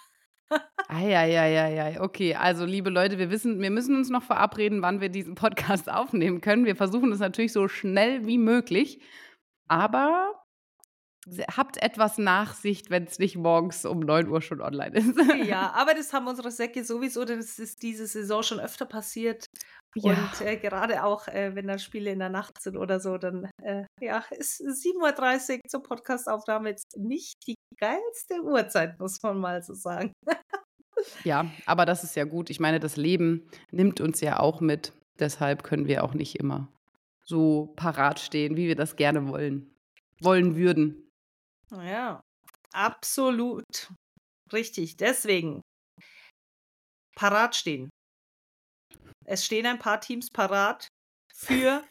Eieieiei. Okay, also liebe Leute, wir wissen, wir müssen uns noch verabreden, wann wir diesen Podcast [LAUGHS] aufnehmen können. Wir versuchen es natürlich so schnell wie möglich, aber habt etwas Nachsicht, wenn es nicht morgens um 9 Uhr schon online ist. ja, [LAUGHS] aber das haben unsere Säcke sowieso, das ist diese Saison schon öfter passiert. Ja. Und äh, gerade auch, äh, wenn dann Spiele in der Nacht sind oder so, dann äh, ja, ist 7.30 Uhr zur Podcastaufnahme jetzt nicht die geilste Uhrzeit, muss man mal so sagen. [LAUGHS] Ja, aber das ist ja gut. Ich meine, das Leben nimmt uns ja auch mit. Deshalb können wir auch nicht immer so parat stehen, wie wir das gerne wollen. Wollen würden. Ja, absolut. Richtig. Deswegen parat stehen. Es stehen ein paar Teams parat für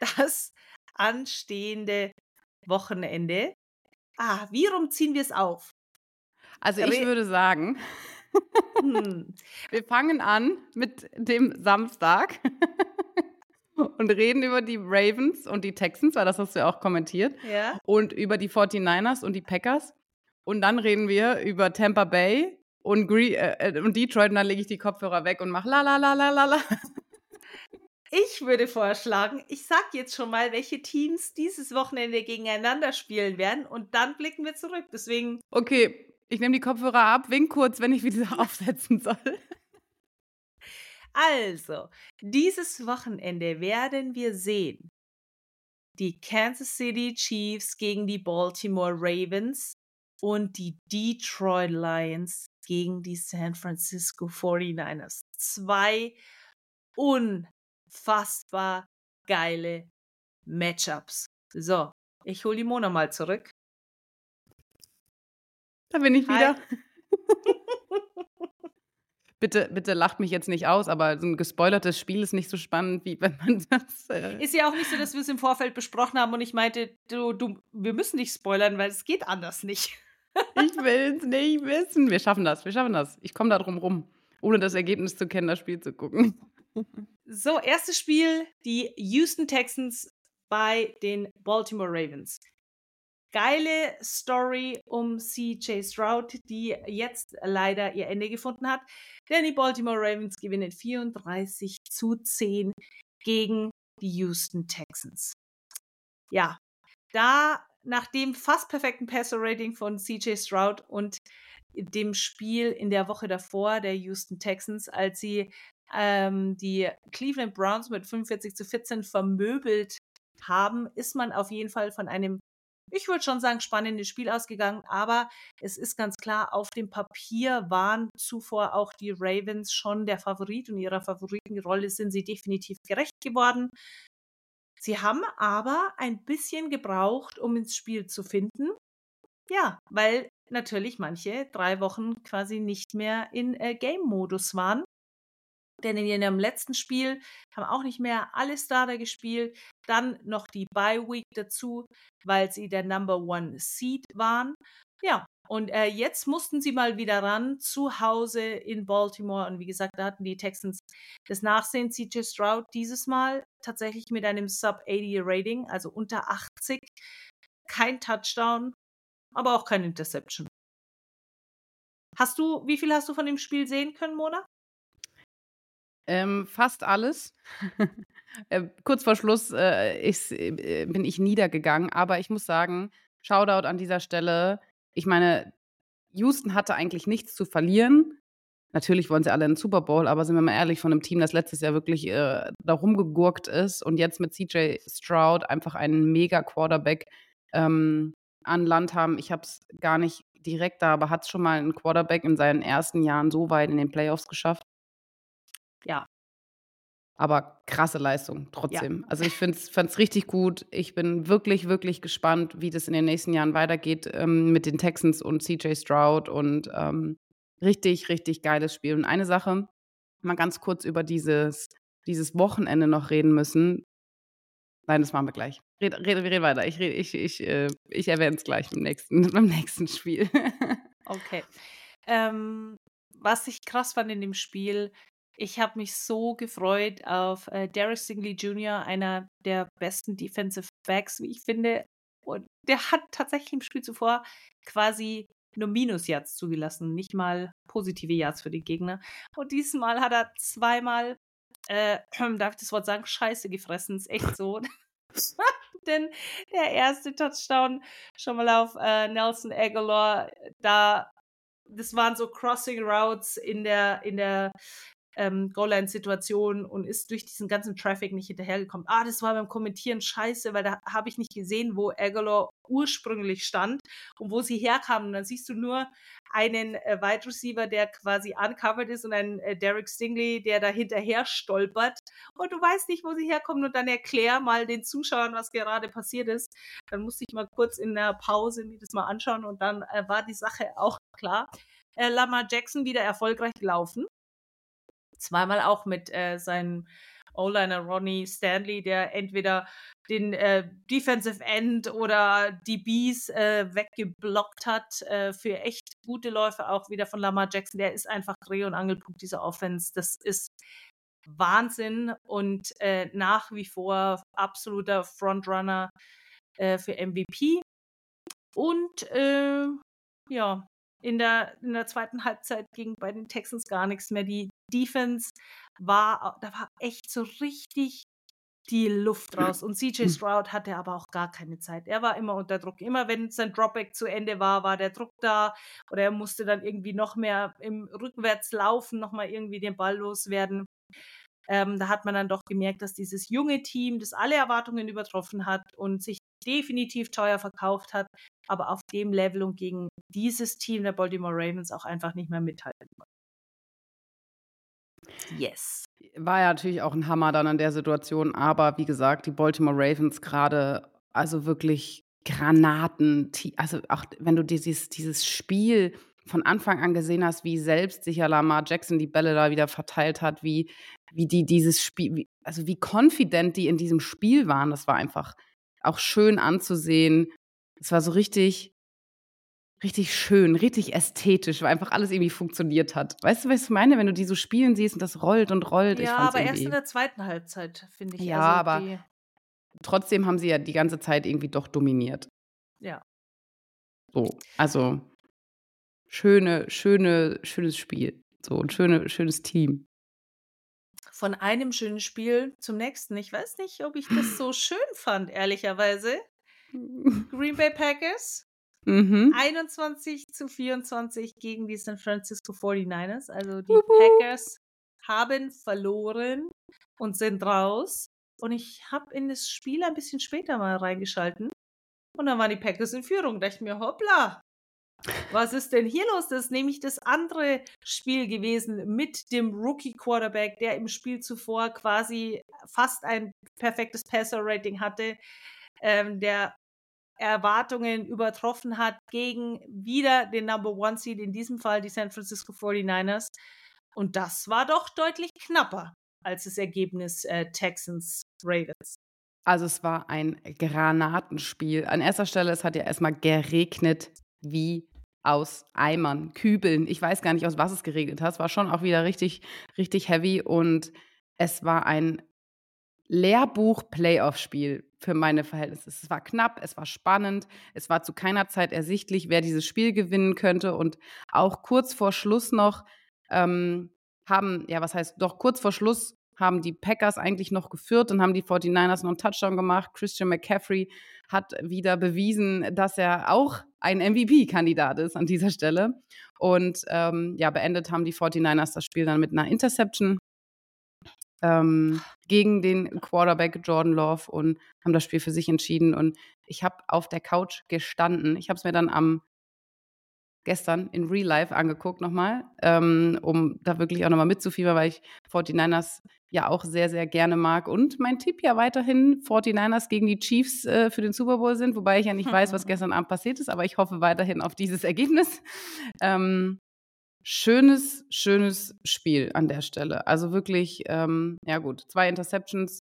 [LAUGHS] das anstehende Wochenende. Ah, wie rum ziehen wir es auf? Also ich Re- würde sagen, Hm. [LAUGHS] wir fangen an mit dem Samstag [LAUGHS] und reden über die Ravens und die Texans, weil das hast du ja auch kommentiert, Ja. und über die 49ers und die Packers. Und dann reden wir über Tampa Bay und, Gre äh, und Detroit und dann lege ich die Kopfhörer weg und mache la la la la la la. Ich würde vorschlagen, ich sag jetzt schon mal, welche Teams dieses Wochenende gegeneinander spielen werden und dann blicken wir zurück. Deswegen, Okay, Ich nehme die Kopfhörer ab, wink kurz, wenn ich wieder [LAUGHS] aufsetzen soll. Also, dieses Wochenende werden wir sehen die Kansas City Chiefs gegen die Baltimore Ravens und die Detroit Lions gegen die San Francisco 49ers. Zwei unfassbar geile Matchups. So, ich hole die Mona mal zurück. Da bin ich wieder. [LAUGHS] bitte, bitte lacht mich jetzt nicht aus, aber so ein gespoilertes Spiel ist nicht so spannend, wie wenn man [LAUGHS] das. Äh ist ja auch nicht so, dass wir es im Vorfeld besprochen haben und ich meinte, du, du, wir müssen nicht spoilern, weil es geht anders nicht. [LAUGHS] ich will es nicht wissen. Wir schaffen das, wir schaffen das. Ich komme da drum rum, ohne das Ergebnis zu kennen, das Spiel zu gucken. So, erstes Spiel, die Houston Texans bei den Baltimore Ravens geile Story um CJ Stroud, die jetzt leider ihr Ende gefunden hat. Denn die Baltimore Ravens gewinnen 34 zu 10 gegen die Houston Texans. Ja, da nach dem fast perfekten Passer-Rating von CJ Stroud und dem Spiel in der Woche davor der Houston Texans, als sie ähm, die Cleveland Browns mit 45 zu 14 vermöbelt haben, ist man auf jeden Fall von einem ich würde schon sagen, spannendes Spiel ausgegangen, aber es ist ganz klar, auf dem Papier waren zuvor auch die Ravens schon der Favorit und ihrer Favoritenrolle sind sie definitiv gerecht geworden. Sie haben aber ein bisschen gebraucht, um ins Spiel zu finden. Ja, weil natürlich manche drei Wochen quasi nicht mehr in äh, Game-Modus waren. Denn in ihrem letzten Spiel haben auch nicht mehr alle Starter gespielt. Dann noch die Bye Week dazu, weil sie der Number One Seed waren. Ja, und äh, jetzt mussten sie mal wieder ran zu Hause in Baltimore. Und wie gesagt, da hatten die Texans das Nachsehen. CJ Stroud dieses Mal tatsächlich mit einem Sub-80 Rating, also unter 80. Kein Touchdown, aber auch kein Interception. Hast du, wie viel hast du von dem Spiel sehen können, Mona? Ähm, fast alles. äh, kurz vor Schluss äh, ich, äh, bin ich niedergegangen, aber ich muss sagen, Shoutout an dieser Stelle. Ich meine, Houston hatte eigentlich nichts zu verlieren. Natürlich wollen sie alle einen Super Bowl, aber sind wir mal ehrlich, von einem Team, das letztes Jahr wirklich äh, da rumgegurkt ist und jetzt mit CJ Stroud einfach einen mega Quarterback ähm, an Land haben. Ich habe es gar nicht direkt da, aber hat es schon mal ein Quarterback in seinen ersten Jahren so weit in den Playoffs geschafft? Ja. Aber krasse Leistung trotzdem. Ja. Also ich fand es richtig gut. Ich bin wirklich, wirklich gespannt, wie das in den nächsten Jahren weitergeht ähm, mit den Texans und CJ Stroud und ähm, richtig, richtig geiles Spiel. Und eine Sache, mal ganz kurz über dieses, dieses Wochenende noch reden müssen. Nein, das machen wir gleich. Red, red, red weiter. Ich, ich, ich, äh, ich erwähne es gleich beim nächsten, [LAUGHS] beim nächsten Spiel. okay. Ähm, was ich krass fand in dem Spiel, ich habe mich so gefreut auf äh, Derek Stingley Jr., einer der besten Defensive Backs, wie ich finde. Und der hat tatsächlich im Spiel zuvor quasi nur Minus-Yards zugelassen, nicht mal positive Yards für die Gegner. Und diesmal hat er zweimal, äh, [CLEARS THROAT] darf ich das Wort sagen, Scheiße gefressen. Ist echt so. [LAUGHS] [LAUGHS] Denn der erste Touchdown schon mal auf äh, Nelson Aguilar, da das waren so Crossing Routes in der, in der ähm, Goal-Line-Situation und ist durch diesen ganzen Traffic nicht hinterhergekommen. Ah, das war beim Kommentieren scheiße, weil da habe ich nicht gesehen, wo Aguilar ursprünglich stand und wo sie herkamen. Und dann siehst du nur einen äh, Wide Receiver, der quasi uncovered ist und einen äh, Derek Stingley, der da hinterher stolpert und du weißt nicht, wo sie herkommen und dann erklär mal den Zuschauern, was gerade passiert ist. Dann musste ich mal kurz in der Pause mir das mal anschauen und dann äh, war die Sache auch klar. Äh, Lamar Jackson wieder erfolgreich gelaufen zweimal auch mit äh, seinem O-Liner Ronnie Stanley, der entweder den äh, Defensive End oder die Bees äh, weggeblockt hat äh, für echt gute Läufe, auch wieder von Lamar Jackson. Der ist einfach Dreh- und Angelpunkt dieser Offense. Das ist Wahnsinn und äh, nach wie vor absoluter Frontrunner äh, für MVP. Und äh, ja, in der, in der zweiten Halbzeit ging bei den Texans gar nichts mehr. Die Defense war, da war echt so richtig die Luft raus. Und CJ Stroud hatte aber auch gar keine Zeit. Er war immer unter Druck. Immer wenn sein Dropback zu Ende war, war der Druck da oder er musste dann irgendwie noch mehr im Rückwärts laufen, nochmal irgendwie den Ball loswerden. Ähm, da hat man dann doch gemerkt, dass dieses junge Team, das alle Erwartungen übertroffen hat und sich definitiv teuer verkauft hat, aber auf dem Level und gegen dieses Team der Baltimore Ravens auch einfach nicht mehr mithalten konnte. Yes. War ja natürlich auch ein Hammer dann an der Situation, aber wie gesagt, die Baltimore Ravens gerade, also wirklich Granaten, also auch wenn du dieses, dieses Spiel von Anfang an gesehen hast, wie selbstsicher Lamar Jackson die Bälle da wieder verteilt hat, wie, wie die dieses Spiel, wie, also wie confident die in diesem Spiel waren, das war einfach auch schön anzusehen. Es war so richtig, richtig schön, richtig ästhetisch, weil einfach alles irgendwie funktioniert hat. Weißt du, was ich meine, wenn du die so spielen siehst und das rollt und rollt? Ja, aber erst in der zweiten Halbzeit, finde ich. Ja, also aber trotzdem haben sie ja die ganze Zeit irgendwie doch dominiert. Ja. So, also schöne, schöne, schönes Spiel. So ein schöne, schönes Team. Von einem schönen Spiel zum nächsten. Ich weiß nicht, ob ich das so [LAUGHS] schön fand, ehrlicherweise. Green Bay Packers Mhm. 21 zu 24 gegen die San Francisco 49ers. Also die Uhu. Packers haben verloren und sind raus. Und ich habe in das Spiel ein bisschen später mal reingeschalten. Und dann waren die Packers in Führung. Da dachte ich mir, hoppla, was ist denn hier los? Das ist nämlich das andere Spiel gewesen mit dem Rookie-Quarterback, der im Spiel zuvor quasi fast ein perfektes Passer-Rating hatte. Ähm, der Erwartungen übertroffen hat gegen wieder den Number One Seed, in diesem Fall die San Francisco 49ers. Und das war doch deutlich knapper als das Ergebnis äh, Texans Ravens. Also es war ein Granatenspiel. An erster Stelle, es hat ja erstmal geregnet wie aus Eimern, Kübeln. Ich weiß gar nicht, aus was es geregnet hat. Es war schon auch wieder richtig, richtig heavy und es war ein Lehrbuch-Playoff-Spiel für meine Verhältnisse. Es war knapp, es war spannend, es war zu keiner Zeit ersichtlich, wer dieses Spiel gewinnen könnte. Und auch kurz vor Schluss noch ähm, haben, ja, was heißt, doch kurz vor Schluss haben die Packers eigentlich noch geführt und haben die 49ers noch einen Touchdown gemacht. Christian McCaffrey hat wieder bewiesen, dass er auch ein MVP-Kandidat ist an dieser Stelle. Und ähm, ja, beendet haben die 49ers das Spiel dann mit einer Interception ähm, gegen den Quarterback Jordan Love und haben das Spiel für sich entschieden. Und ich habe auf der Couch gestanden. Ich habe es mir dann am gestern in Real Life angeguckt nochmal, ähm, um da wirklich auch nochmal mitzufiebern, weil ich 49ers ja auch sehr, sehr gerne mag. Und mein Tipp ja weiterhin 49ers gegen die Chiefs äh, für den Super Bowl sind, wobei ich ja nicht weiß, was [LAUGHS] gestern Abend passiert ist, aber ich hoffe weiterhin auf dieses Ergebnis. Ähm, schönes, schönes Spiel an der Stelle. Also wirklich, ähm, ja gut, zwei Interceptions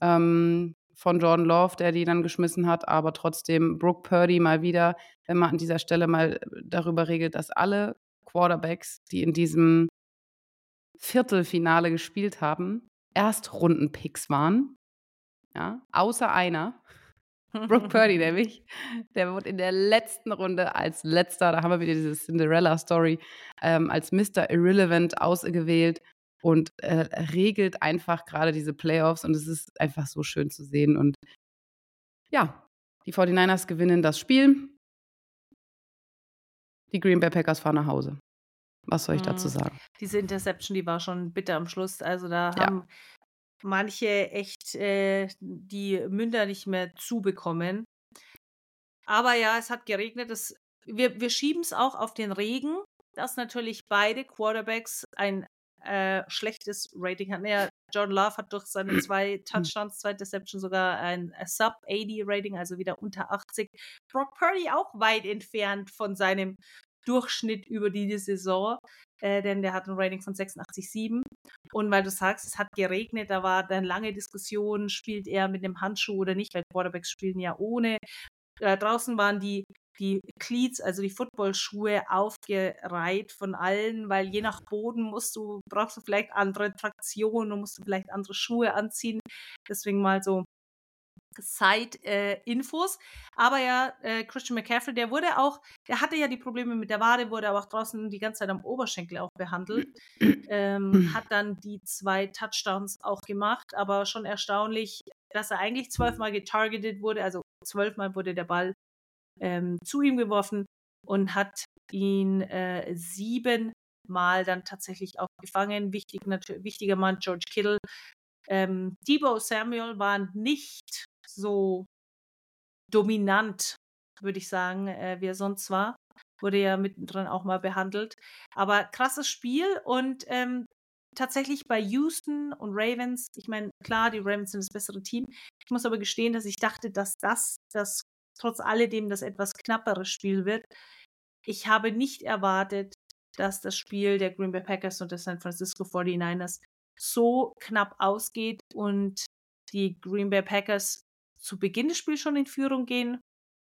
ähm, von Jordan Love, der die dann geschmissen hat, aber trotzdem Brooke Purdy mal wieder, wenn man an dieser Stelle mal darüber regelt, dass alle Quarterbacks, die in diesem Viertelfinale gespielt haben, Erstrundenpicks waren. Ja, außer einer. [LAUGHS] Brooke Purdy nämlich. Der wurde in der letzten Runde als letzter, da haben wir wieder diese Cinderella-Story, ähm, als Mr. Irrelevant ausgewählt und äh, regelt einfach gerade diese Playoffs und es ist einfach so schön zu sehen. Und ja, die 49ers gewinnen das Spiel. Die Green Bay Packers fahren nach Hause. Was soll ich dazu mhm. sagen? Diese Interception, die war schon bitter am Schluss. Also da ja. haben manche echt äh, die Münder nicht mehr zubekommen. Aber ja, es hat geregnet. Es, wir wir schieben es auch auf den Regen, dass natürlich beide Quarterbacks ein äh, schlechtes Rating hatten. Ja, John Love hat durch seine [CLEARS THROAT] zwei Touchdowns, zwei Deceptions sogar ein Sub-80-Rating, also wieder unter 80. Brock Purdy auch weit entfernt von seinem Durchschnitt über die Saison, äh, denn der hat ein Rating von 86,7. Und weil du sagst, es hat geregnet, da war dann lange Diskussion, spielt er mit einem Handschuh oder nicht, weil Quarterbacks spielen ja ohne. Äh, draußen waren die, die Cleats, also die Footballschuhe, aufgereiht von allen, weil je nach Boden musst du, brauchst du vielleicht andere Traktionen und musst du vielleicht andere Schuhe anziehen. Deswegen mal so Side-Infos. Äh, aber ja, äh, Christian McCaffrey, der wurde auch, der hatte ja die Probleme mit der Wade, wurde aber auch draußen die ganze Zeit am Oberschenkel auch behandelt. Ähm, hat dann die zwei Touchdowns auch gemacht, aber schon erstaunlich, dass er eigentlich zwölfmal getargetet wurde, also zwölfmal wurde der Ball ähm, zu ihm geworfen und hat ihn äh, siebenmal dann tatsächlich auch gefangen. Wichtig, wichtiger Mann George Kittle. Ähm, Debo Samuel war nicht so dominant, würde ich sagen, äh, wie er sonst war. Wurde ja mittendrin auch mal behandelt. Aber krasses Spiel und ähm, tatsächlich bei Houston und Ravens, ich meine, klar, die Ravens sind das bessere Team. Ich muss aber gestehen, dass ich dachte, dass das, das trotz alledem das etwas knappere Spiel wird. Ich habe nicht erwartet, dass das Spiel der Green Bay Packers und der San Francisco 49ers so knapp ausgeht und die Green Bay Packers zu Beginn des Spiels schon in Führung gehen,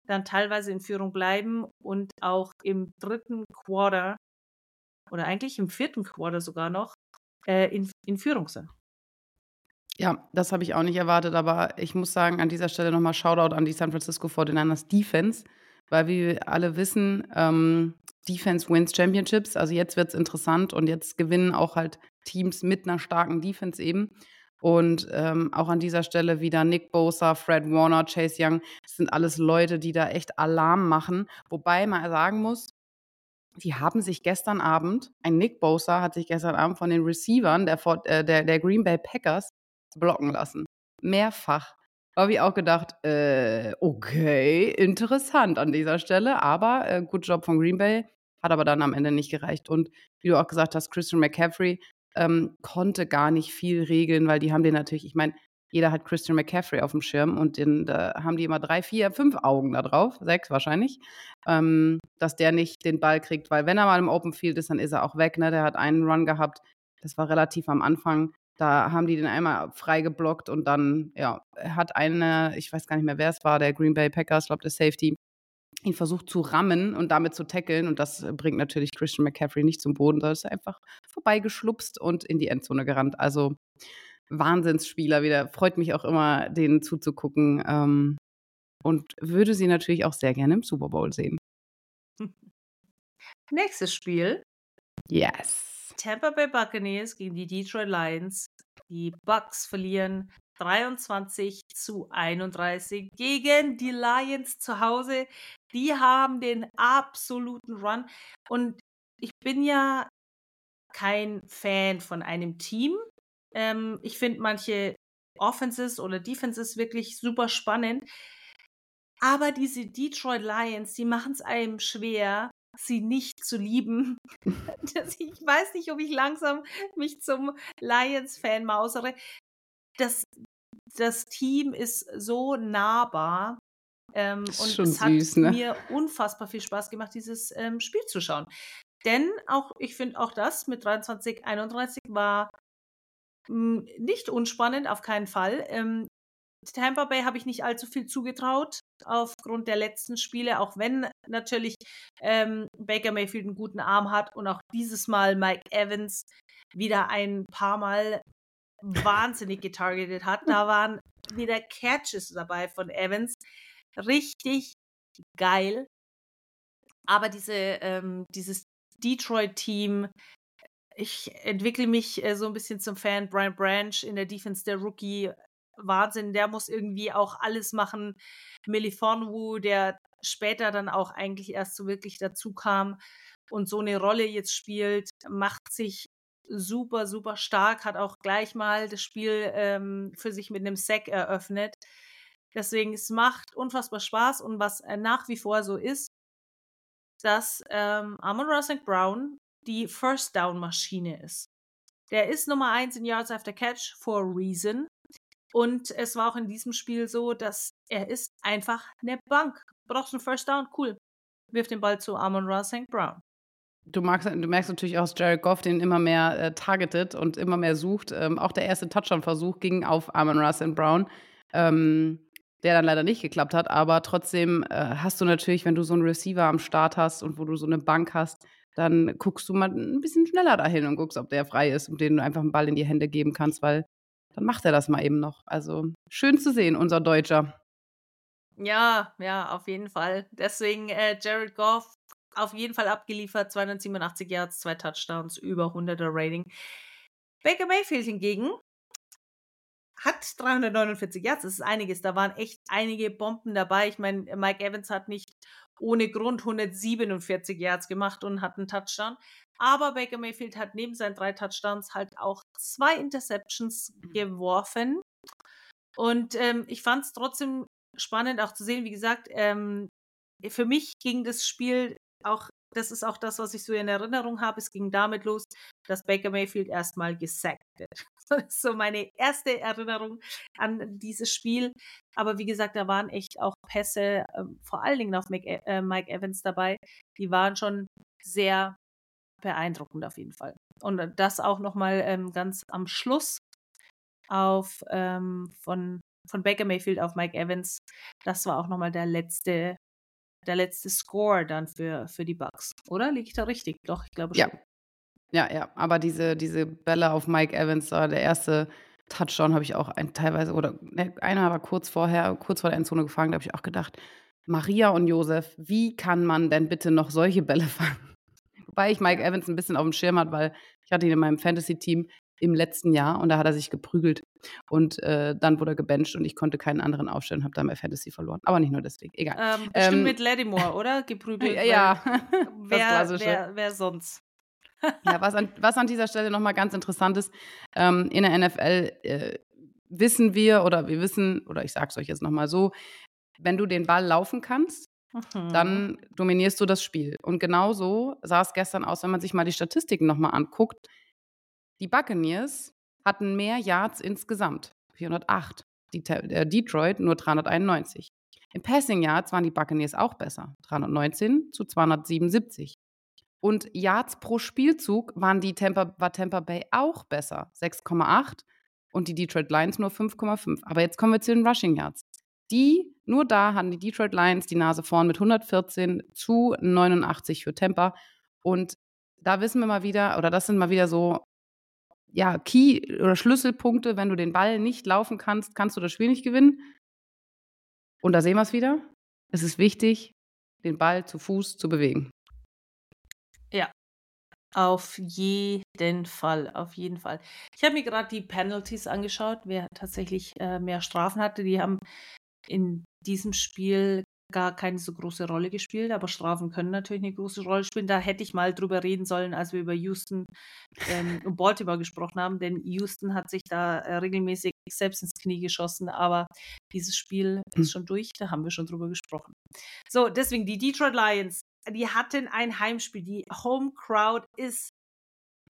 dann teilweise in Führung bleiben und auch im dritten Quarter oder eigentlich im vierten Quarter sogar noch äh, in, in Führung sind. Ja, das habe ich auch nicht erwartet, aber ich muss sagen, an dieser Stelle nochmal Shoutout an die San Francisco 49ers Defense, weil wir alle wissen, ähm, Defense wins Championships. Also jetzt wird es interessant und jetzt gewinnen auch halt Teams mit einer starken Defense eben. Und ähm, auch an dieser Stelle wieder Nick Bosa, Fred Warner, Chase Young. Das sind alles Leute, die da echt Alarm machen. Wobei man sagen muss, die haben sich gestern Abend, ein Nick Bosa hat sich gestern Abend von den Receivern der, äh, der, der Green Bay Packers blocken lassen. Mehrfach. Habe ich auch gedacht, äh, okay, interessant an dieser Stelle, aber äh, gut Job von Green Bay, hat aber dann am Ende nicht gereicht. Und wie du auch gesagt hast, Christian McCaffrey ähm, konnte gar nicht viel regeln, weil die haben den natürlich, ich meine, jeder hat Christian McCaffrey auf dem Schirm und den, da haben die immer drei, vier, fünf Augen da drauf, sechs wahrscheinlich, ähm, dass der nicht den Ball kriegt, weil wenn er mal im Open Field ist, dann ist er auch weg. Ne? Der hat einen Run gehabt, das war relativ am Anfang. Da haben die den einmal frei geblockt und dann, ja, hat eine, ich weiß gar nicht mehr, wer es war, der Green Bay Packers, glaube der Safety, ihn versucht zu rammen und damit zu tackeln. Und das bringt natürlich Christian McCaffrey nicht zum Boden, sondern ist einfach vorbeigeschlupst und in die Endzone gerannt. Also Wahnsinnsspieler wieder. Freut mich auch immer, denen zuzugucken. Ähm, und würde sie natürlich auch sehr gerne im Super Bowl sehen. [LAUGHS] Nächstes Spiel. Yes. Tampa Bay Buccaneers gegen die Detroit Lions. Die Bucks verlieren 23 zu 31 gegen die Lions zu Hause. Die haben den absoluten Run. Und ich bin ja kein Fan von einem Team. Ähm, ich finde manche Offenses oder Defenses wirklich super spannend. Aber diese Detroit Lions, die machen es einem schwer, sie nicht zu lieben. [LAUGHS] ich weiß nicht, ob ich langsam mich zum Lions-Fan mausere. Das, das Team ist so nahbar. Ähm, und es süß, hat ne? mir unfassbar viel Spaß gemacht, dieses ähm, Spiel zu schauen. Denn auch, ich finde auch das mit 23, 31 war mh, hm, nicht unspannend, auf keinen Fall. Ähm, Tampa Bay habe ich nicht allzu viel zugetraut aufgrund der letzten Spiele, auch wenn natürlich ähm, Baker Mayfield einen guten Arm hat und auch dieses Mal Mike Evans wieder ein paar Mal wahnsinnig getargetet hat. Da waren wieder Catches dabei von Evans. Richtig geil. Aber diese, ähm, dieses Detroit-Team, ich entwickle mich äh, so ein bisschen zum Fan. Brian Branch in der Defense, der Rookie, Wahnsinn. Der muss irgendwie auch alles machen. Melifonwu, der später dann auch eigentlich erst so wirklich dazu kam und so eine Rolle jetzt spielt, macht sich super, super stark, hat auch gleich mal das Spiel ähm, für sich mit einem Sack eröffnet. Deswegen, es macht unfassbar Spaß und was äh, nach wie vor so ist, dass ähm, Amon Ross Brown die First Down Maschine ist. Der ist Nummer 1 in Yards After Catch for a reason. Und es war auch in diesem Spiel so, dass er ist einfach eine Bank. Brauchst einen First Down? Cool. Wirf den Ball zu Amon Ross Brown. Du, magst, du merkst natürlich auch, dass Jared Goff den immer mehr äh, targetet und immer mehr sucht. Ähm, auch der erste Touchdown-Versuch ging auf Amon Ross Brown. Ähm, der dann leider nicht geklappt hat. Aber trotzdem äh, hast du natürlich, wenn du so einen Receiver am Start hast und wo du so eine Bank hast, dann guckst du mal ein bisschen schneller dahin und guckst, ob der frei ist und den du einfach einen Ball in die Hände geben kannst, weil dann macht er das mal eben noch. Also schön zu sehen, unser Deutscher. Ja, ja, auf jeden Fall. Deswegen äh, Jared Goff auf jeden Fall abgeliefert, 287 Yards, zwei Touchdowns, über 100er Rating. Baker Mayfield hingegen hat 349 Yards, das ist einiges. Da waren echt einige Bomben dabei. Ich meine, Mike Evans hat nicht ohne Grund 147 Yards gemacht und hat einen Touchdown. Aber Baker Mayfield hat neben seinen drei Touchdowns halt auch zwei Interceptions mhm. geworfen. Und ähm, ich fand es trotzdem spannend auch zu sehen, wie gesagt, ähm, für mich ging das Spiel auch, das ist auch das, was ich so in Erinnerung habe. Es ging damit los, dass Baker Mayfield erstmal gesackt wird. Das [LAUGHS] ist so meine erste Erinnerung an dieses Spiel. Aber wie gesagt, da waren echt auch Pässe, äh, vor allen Dingen auf Mike, äh, Mike Evans dabei. Die waren schon sehr beeindruckend auf jeden Fall. Und das auch nochmal ähm, ganz am Schluss auf ähm, von, von Baker Mayfield auf Mike Evans. Das war auch nochmal der letzte der letzte Score dann für, für die Bucks, oder? Liege ich da richtig? Doch, ich glaube schon. Ja, ja, ja. aber diese, diese Bälle auf Mike Evans, der erste Touchdown habe ich auch ein, teilweise, oder ne, einer war kurz vorher, kurz vor der Endzone gefangen, da habe ich auch gedacht, Maria und Josef, wie kann man denn bitte noch solche Bälle [LAUGHS] fangen? Wobei ich Mike Evans ein bisschen auf dem Schirm hatte, weil ich hatte ihn in meinem Fantasy-Team im letzten Jahr und da hat er sich geprügelt und äh, dann wurde er gebencht und ich konnte keinen anderen aufstellen, habe dann bei Fantasy verloren. Aber nicht nur deswegen, egal. Ähm, bestimmt ähm, mit Lattimore, oder? Geprügelt. [LAUGHS] ja, [LAUGHS] wer, wer, wer sonst? ja, was an, was an dieser Stelle nochmal ganz interessant ist, ähm, in der NFL äh, wissen wir oder wir wissen, oder ich sage es euch jetzt nochmal so, wenn du den Ball laufen kannst, mhm. dann dominierst du das Spiel. Und genauso sah es gestern aus, wenn man sich mal die Statistiken nochmal anguckt. Die Buccaneers hatten mehr Yards insgesamt, 408. Die, äh, Detroit nur 391. Im Passing Yards waren die Buccaneers auch besser, 319 zu 277. Und Yards pro Spielzug waren die Tampa, war Tampa Bay auch besser, 6,8 und die Detroit Lions nur 5,5. Aber jetzt kommen wir zu den Rushing Yards. Die, nur da hatten die Detroit Lions die Nase vorn mit 114 zu 89 für Tampa. Und da wissen wir mal wieder, oder das sind mal wieder so ja, Key- oder Schlüsselpunkte, wenn du den Ball nicht laufen kannst, kannst du das Spiel nicht gewinnen. Und da sehen wir es wieder. Es ist wichtig, den Ball zu Fuß zu bewegen. Ja, auf jeden Fall, auf jeden Fall. Ich habe mir gerade die Penalties angeschaut, wer tatsächlich äh, mehr Strafen hatte. Die haben in diesem Spiel gar keine so große Rolle gespielt, aber Strafen können natürlich eine große Rolle spielen. Da hätte ich mal drüber reden sollen, als wir über Houston ähm, und Baltimore gesprochen haben, denn Houston hat sich da äh, regelmäßig selbst ins Knie geschossen, aber dieses Spiel ist hm. schon durch, da haben wir schon drüber gesprochen. So, deswegen die Detroit Lions, die hatten ein Heimspiel, die Home Crowd ist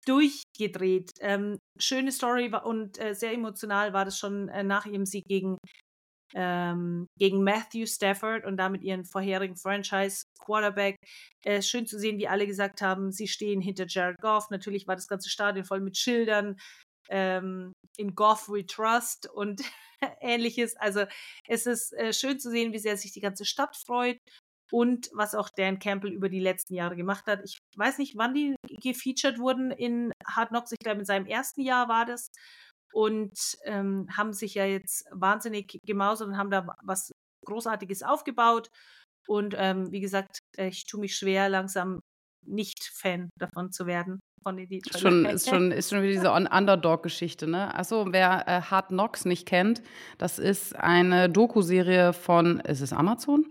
durchgedreht. Ähm, schöne Story und äh, sehr emotional war das schon äh, nach ihrem Sieg gegen ähm, gegen Matthew Stafford und damit ihren vorherigen Franchise-Quarterback. Äh, schön zu sehen, wie alle gesagt haben, sie stehen hinter Jared Goff. Natürlich war das ganze Stadion voll mit Schildern. Ähm, in Goff We Trust und [LAUGHS] ähnliches. Also es ist äh, schön zu sehen, wie sehr sich die ganze Stadt freut und was auch Dan Campbell über die letzten Jahre gemacht hat. Ich weiß nicht, wann die gefeatured wurden in Hard Knocks. Ich glaube, in seinem ersten Jahr war das und ähm, haben sich ja jetzt wahnsinnig gemausert und haben da was Großartiges aufgebaut. Und ähm, wie gesagt, ich tue mich schwer, langsam nicht Fan davon zu werden. Von den Detroit schon, ist, schon, ist schon wieder diese [LAUGHS] Underdog-Geschichte, ne? Achso, wer äh, Hard Knocks nicht kennt, das ist eine Doku-Serie von, ist es Amazon?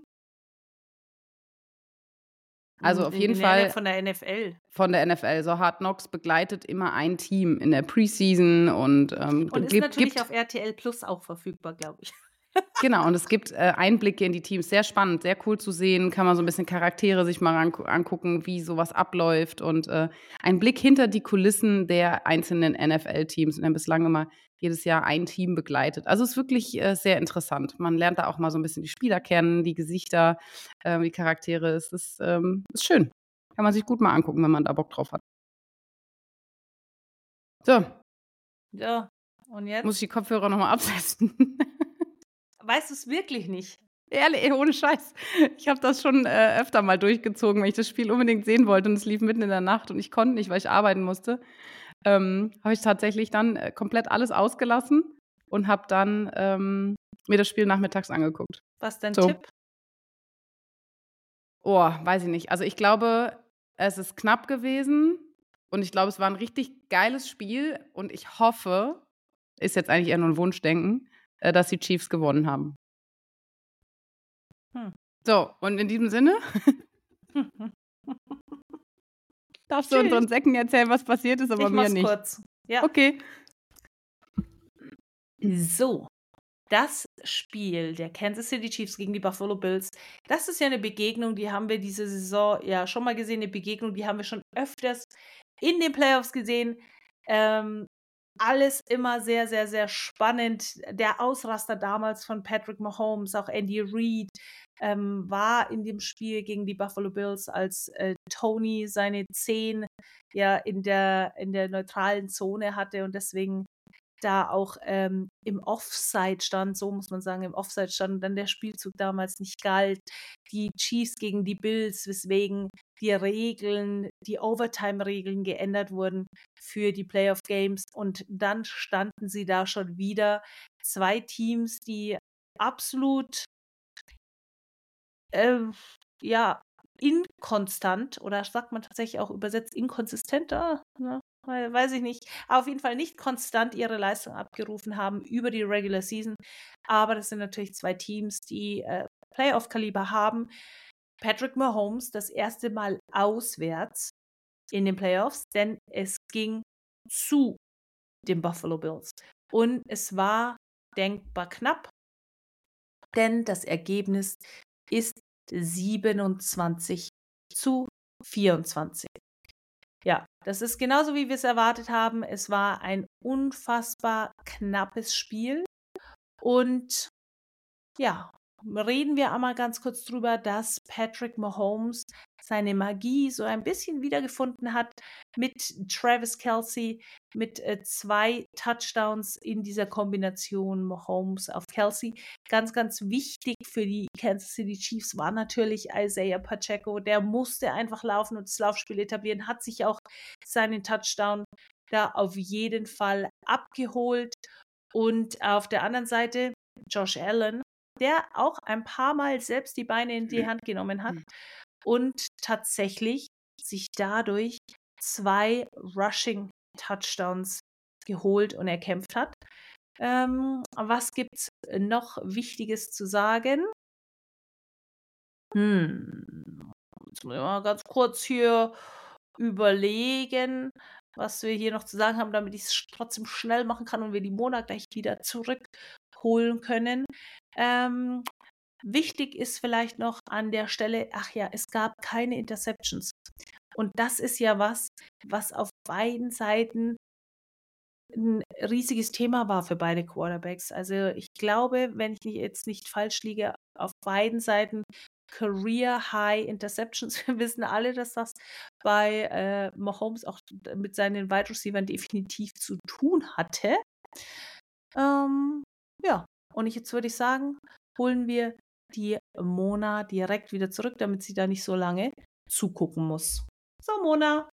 Also auf jeden Fall. Von der NFL. Von der NFL. So Hard Knocks begleitet immer ein Team in der Preseason und, ähm, und ist gibt, natürlich gibt, auf RTL Plus auch verfügbar, glaube ich. Genau, und es gibt äh, Einblicke in die Teams. Sehr spannend, sehr cool zu sehen. Kann man so ein bisschen Charaktere sich mal angucken, wie sowas abläuft. Und äh, ein Blick hinter die Kulissen der einzelnen NFL-Teams. Und dann bislang immer jedes Jahr ein Team begleitet. Also es ist wirklich äh, sehr interessant. Man lernt da auch mal so ein bisschen die Spieler kennen, die Gesichter, äh, die Charaktere. Es ist, ähm, ist schön. Kann man sich gut mal angucken, wenn man da Bock drauf hat. So. Ja, und jetzt? Muss ich die Kopfhörer nochmal absetzen. [LAUGHS] Weißt du es wirklich nicht? Ehrlich, ohne Scheiß. Ich habe das schon äh, öfter mal durchgezogen, weil ich das Spiel unbedingt sehen wollte und es lief mitten in der Nacht und ich konnte nicht, weil ich arbeiten musste. ähm, habe ich tatsächlich dann äh, komplett alles ausgelassen und habe dann ähm, mir das Spiel nachmittags angeguckt. Was dein So. Tipp? Oh, weiß ich nicht. Also ich glaube, es ist knapp gewesen und ich glaube, es war ein richtig geiles Spiel und ich hoffe, ist jetzt eigentlich eher nur ein Wunschdenken, äh, dass die Chiefs gewonnen haben. Hm. So, und in diesem Sinne darfst du unseren Säcken erzählen, was passiert ist, aber ich mir nicht. kurz. Ja. Okay. So, das Spiel der Kansas City Chiefs gegen die Buffalo Bills, das ist ja eine Begegnung, die haben wir diese Saison ja schon mal gesehen, eine Begegnung, die haben wir schon öfters in den Playoffs gesehen. Ähm, alles immer sehr, sehr, sehr spannend. Der Ausraster damals von Patrick Mahomes, auch Andy Reid, ähm, war in dem Spiel gegen die Buffalo Bills, als äh, Tony seine Zehn ja in der, in der neutralen Zone hatte und deswegen da auch ähm, im Offside stand, so muss man sagen, im Offside stand und dann der Spielzug damals nicht galt. Die Chiefs gegen die Bills, weswegen die Regeln, die Overtime-Regeln geändert wurden für die Playoff-Games und dann standen sie da schon wieder. Zwei Teams, die absolut äh, ja, inkonstant oder sagt man tatsächlich auch übersetzt inkonsistenter, ne? Weil- weiß ich nicht, auf jeden Fall nicht konstant ihre Leistung abgerufen haben über die Regular Season. Aber das sind natürlich zwei Teams, die äh, Playoff-Kaliber haben. Patrick Mahomes das erste Mal auswärts in den Playoffs, denn es ging zu den Buffalo Bills. Und es war denkbar knapp, denn das Ergebnis ist 27 zu 24. Ja, das ist genauso, wie wir es erwartet haben. Es war ein unfassbar knappes Spiel. Und ja, reden wir einmal ganz kurz drüber, dass Patrick Mahomes seine Magie so ein bisschen wiedergefunden hat mit Travis Kelsey, mit äh, zwei Touchdowns in dieser Kombination Mahomes auf Kelsey. Ganz, ganz wichtig für die Kansas City Chiefs war natürlich Isaiah Pacheco. Der musste einfach laufen und das Laufspiel etablieren, hat sich auch seinen Touchdown da auf jeden Fall abgeholt. Und auf der anderen Seite Josh Allen, der auch ein paar Mal selbst die Beine in die Hand genommen hat und tatsächlich sich dadurch zwei Rushing Touchdowns geholt und erkämpft hat. Ähm, was gibt es noch Wichtiges zu sagen? Hm, jetzt muss ich mal ganz kurz hier überlegen, was wir hier noch zu sagen haben, damit ich es trotzdem schnell machen kann und wir die Mona gleich wieder zurückholen können. Ähm, wichtig ist vielleicht noch an der Stelle, ach ja, es gab keine Interceptions. Und das ist ja was, was auf beiden Seiten ein riesiges Thema war für beide Quarterbacks. Also ich glaube, wenn ich jetzt nicht falsch liege, auf beiden Seiten Career High Interceptions. [LAUGHS] Wir wissen alle, dass das bei äh, Mahomes auch mit seinen Wide Receivers definitiv zu tun hatte. Ähm, ja, und ich, jetzt würde ich sagen, holen wir die Mona direkt wieder zurück, damit sie da nicht so lange zugucken muss. So, Mona.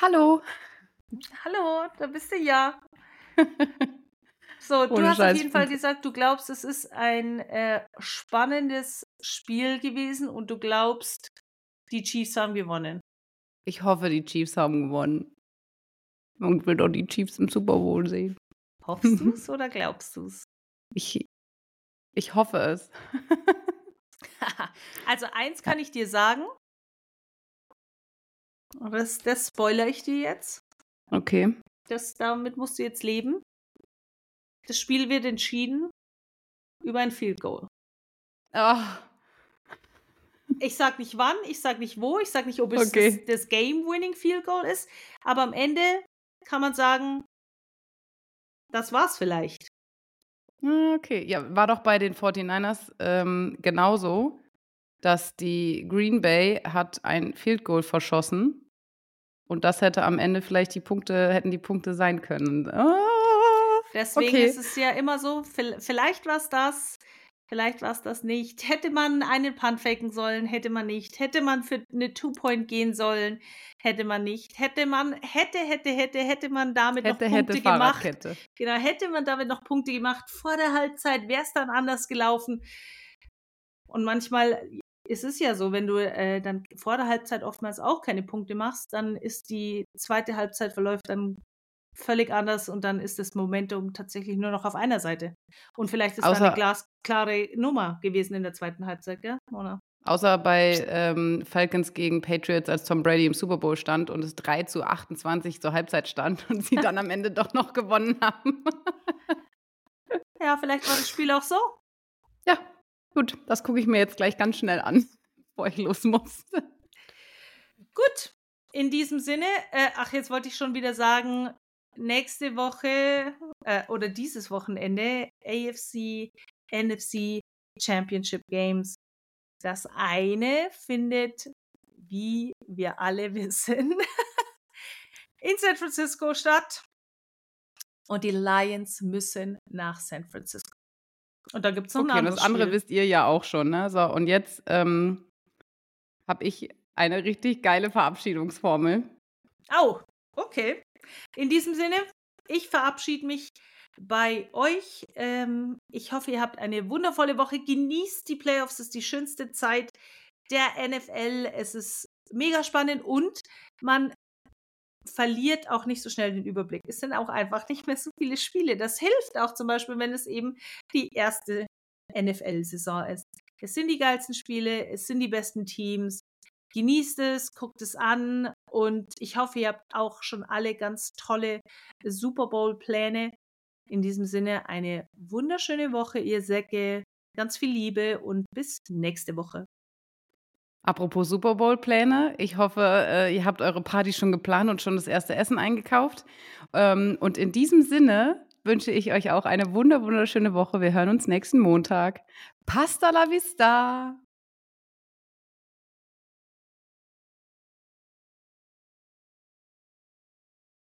Hallo. Hallo, da bist du ja. [LAUGHS] So, du Ohne hast auf Scheiß, jeden ich Fall gesagt, du glaubst, es ist ein äh, spannendes Spiel gewesen und du glaubst, die Chiefs haben gewonnen. Ich hoffe, die Chiefs haben gewonnen. Und will doch die Chiefs im Super Bowl sehen. Hoffst [LAUGHS] du es oder glaubst du es? Ich, ich hoffe es. [LAUGHS] also eins kann ich dir sagen. Das, das spoiler ich dir jetzt. Okay. Das, damit musst du jetzt leben. Das Spiel wird entschieden über ein Field Goal. Ah, Ich sag nicht wann, ich sag nicht wo, ich sag nicht, ob es Okay. das, das Game-Winning Field Goal ist, aber am Ende kann man sagen, das war's vielleicht. Ah, okay. Ja, war doch bei den 49ers ähm, genauso, dass die Green Bay hat ein Field Goal verschossen und das hätte am Ende vielleicht die Punkte, hätten die Punkte sein können. Ah, Deswegen Okay. ist es ja immer so, vielleicht war es das, Vielleicht war es das nicht. Hätte man einen Punt faken sollen, hätte man nicht. Hätte man für eine Two-Point gehen sollen, hätte man nicht. Hätte man, hätte, hätte, hätte, hätte man damit Hätte, noch Punkte hätte, gemacht. Genau, hätte man damit noch Punkte gemacht vor der Halbzeit, wäre es dann anders gelaufen. Und manchmal ist es ja so, wenn du äh, dann vor der Halbzeit oftmals auch keine Punkte machst, dann ist die zweite Halbzeit verläuft dann völlig anders und dann ist das Momentum tatsächlich nur noch auf einer Seite. Und vielleicht ist da Außer- eine glasklare Nummer gewesen in der zweiten Halbzeit, gell, Mona? Außer bei ähm, Falcons gegen Patriots, als Tom Brady im Super Bowl stand und es 3 zu 28 zur Halbzeit stand [LAUGHS] und sie dann am Ende doch noch gewonnen haben. [LAUGHS] Ja, vielleicht war das Spiel auch so. ja, gut, das gucke ich mir jetzt gleich ganz schnell an, [LAUGHS] bevor ich los muss. Gut, in diesem Sinne, äh, ach, jetzt wollte ich schon wieder sagen, nächste Woche äh, oder dieses Wochenende AFC, NFC Championship Games. Das eine findet, wie wir alle [LAUGHS] wissen, in San Francisco statt. Und die Lions müssen nach San Francisco. Und da gibt es noch Okay, ein und anderes das andere Spiel. wisst ihr ja auch schon, ne? So, und jetzt ähm, habe ich eine richtig geile Verabschiedungsformel. Oh, okay. In diesem Sinne, ich verabschiede mich bei euch. Ähm, ich hoffe, ihr habt eine wundervolle Woche. Genießt die Playoffs, es ist die schönste Zeit der NFL. Es ist mega spannend und man verliert auch nicht so schnell den Überblick. Es sind auch einfach nicht mehr so viele Spiele. Das hilft auch zum Beispiel, wenn es eben die erste NFL-Saison ist. Es sind die geilsten Spiele, es sind die besten Teams. Genießt es, guckt es an und ich hoffe, ihr habt auch schon alle ganz tolle Super Bowl-Pläne. In diesem Sinne eine wunderschöne Woche, ihr Säcke. Ganz viel Liebe und bis nächste Woche. Apropos Super Bowl-Pläne, ich hoffe, äh, ihr habt eure Party schon geplant und schon das erste Essen eingekauft. Ähm, und in diesem Sinne wünsche ich euch auch eine wunder wunderschöne Woche. Wir hören uns nächsten Montag. Pasta la vista!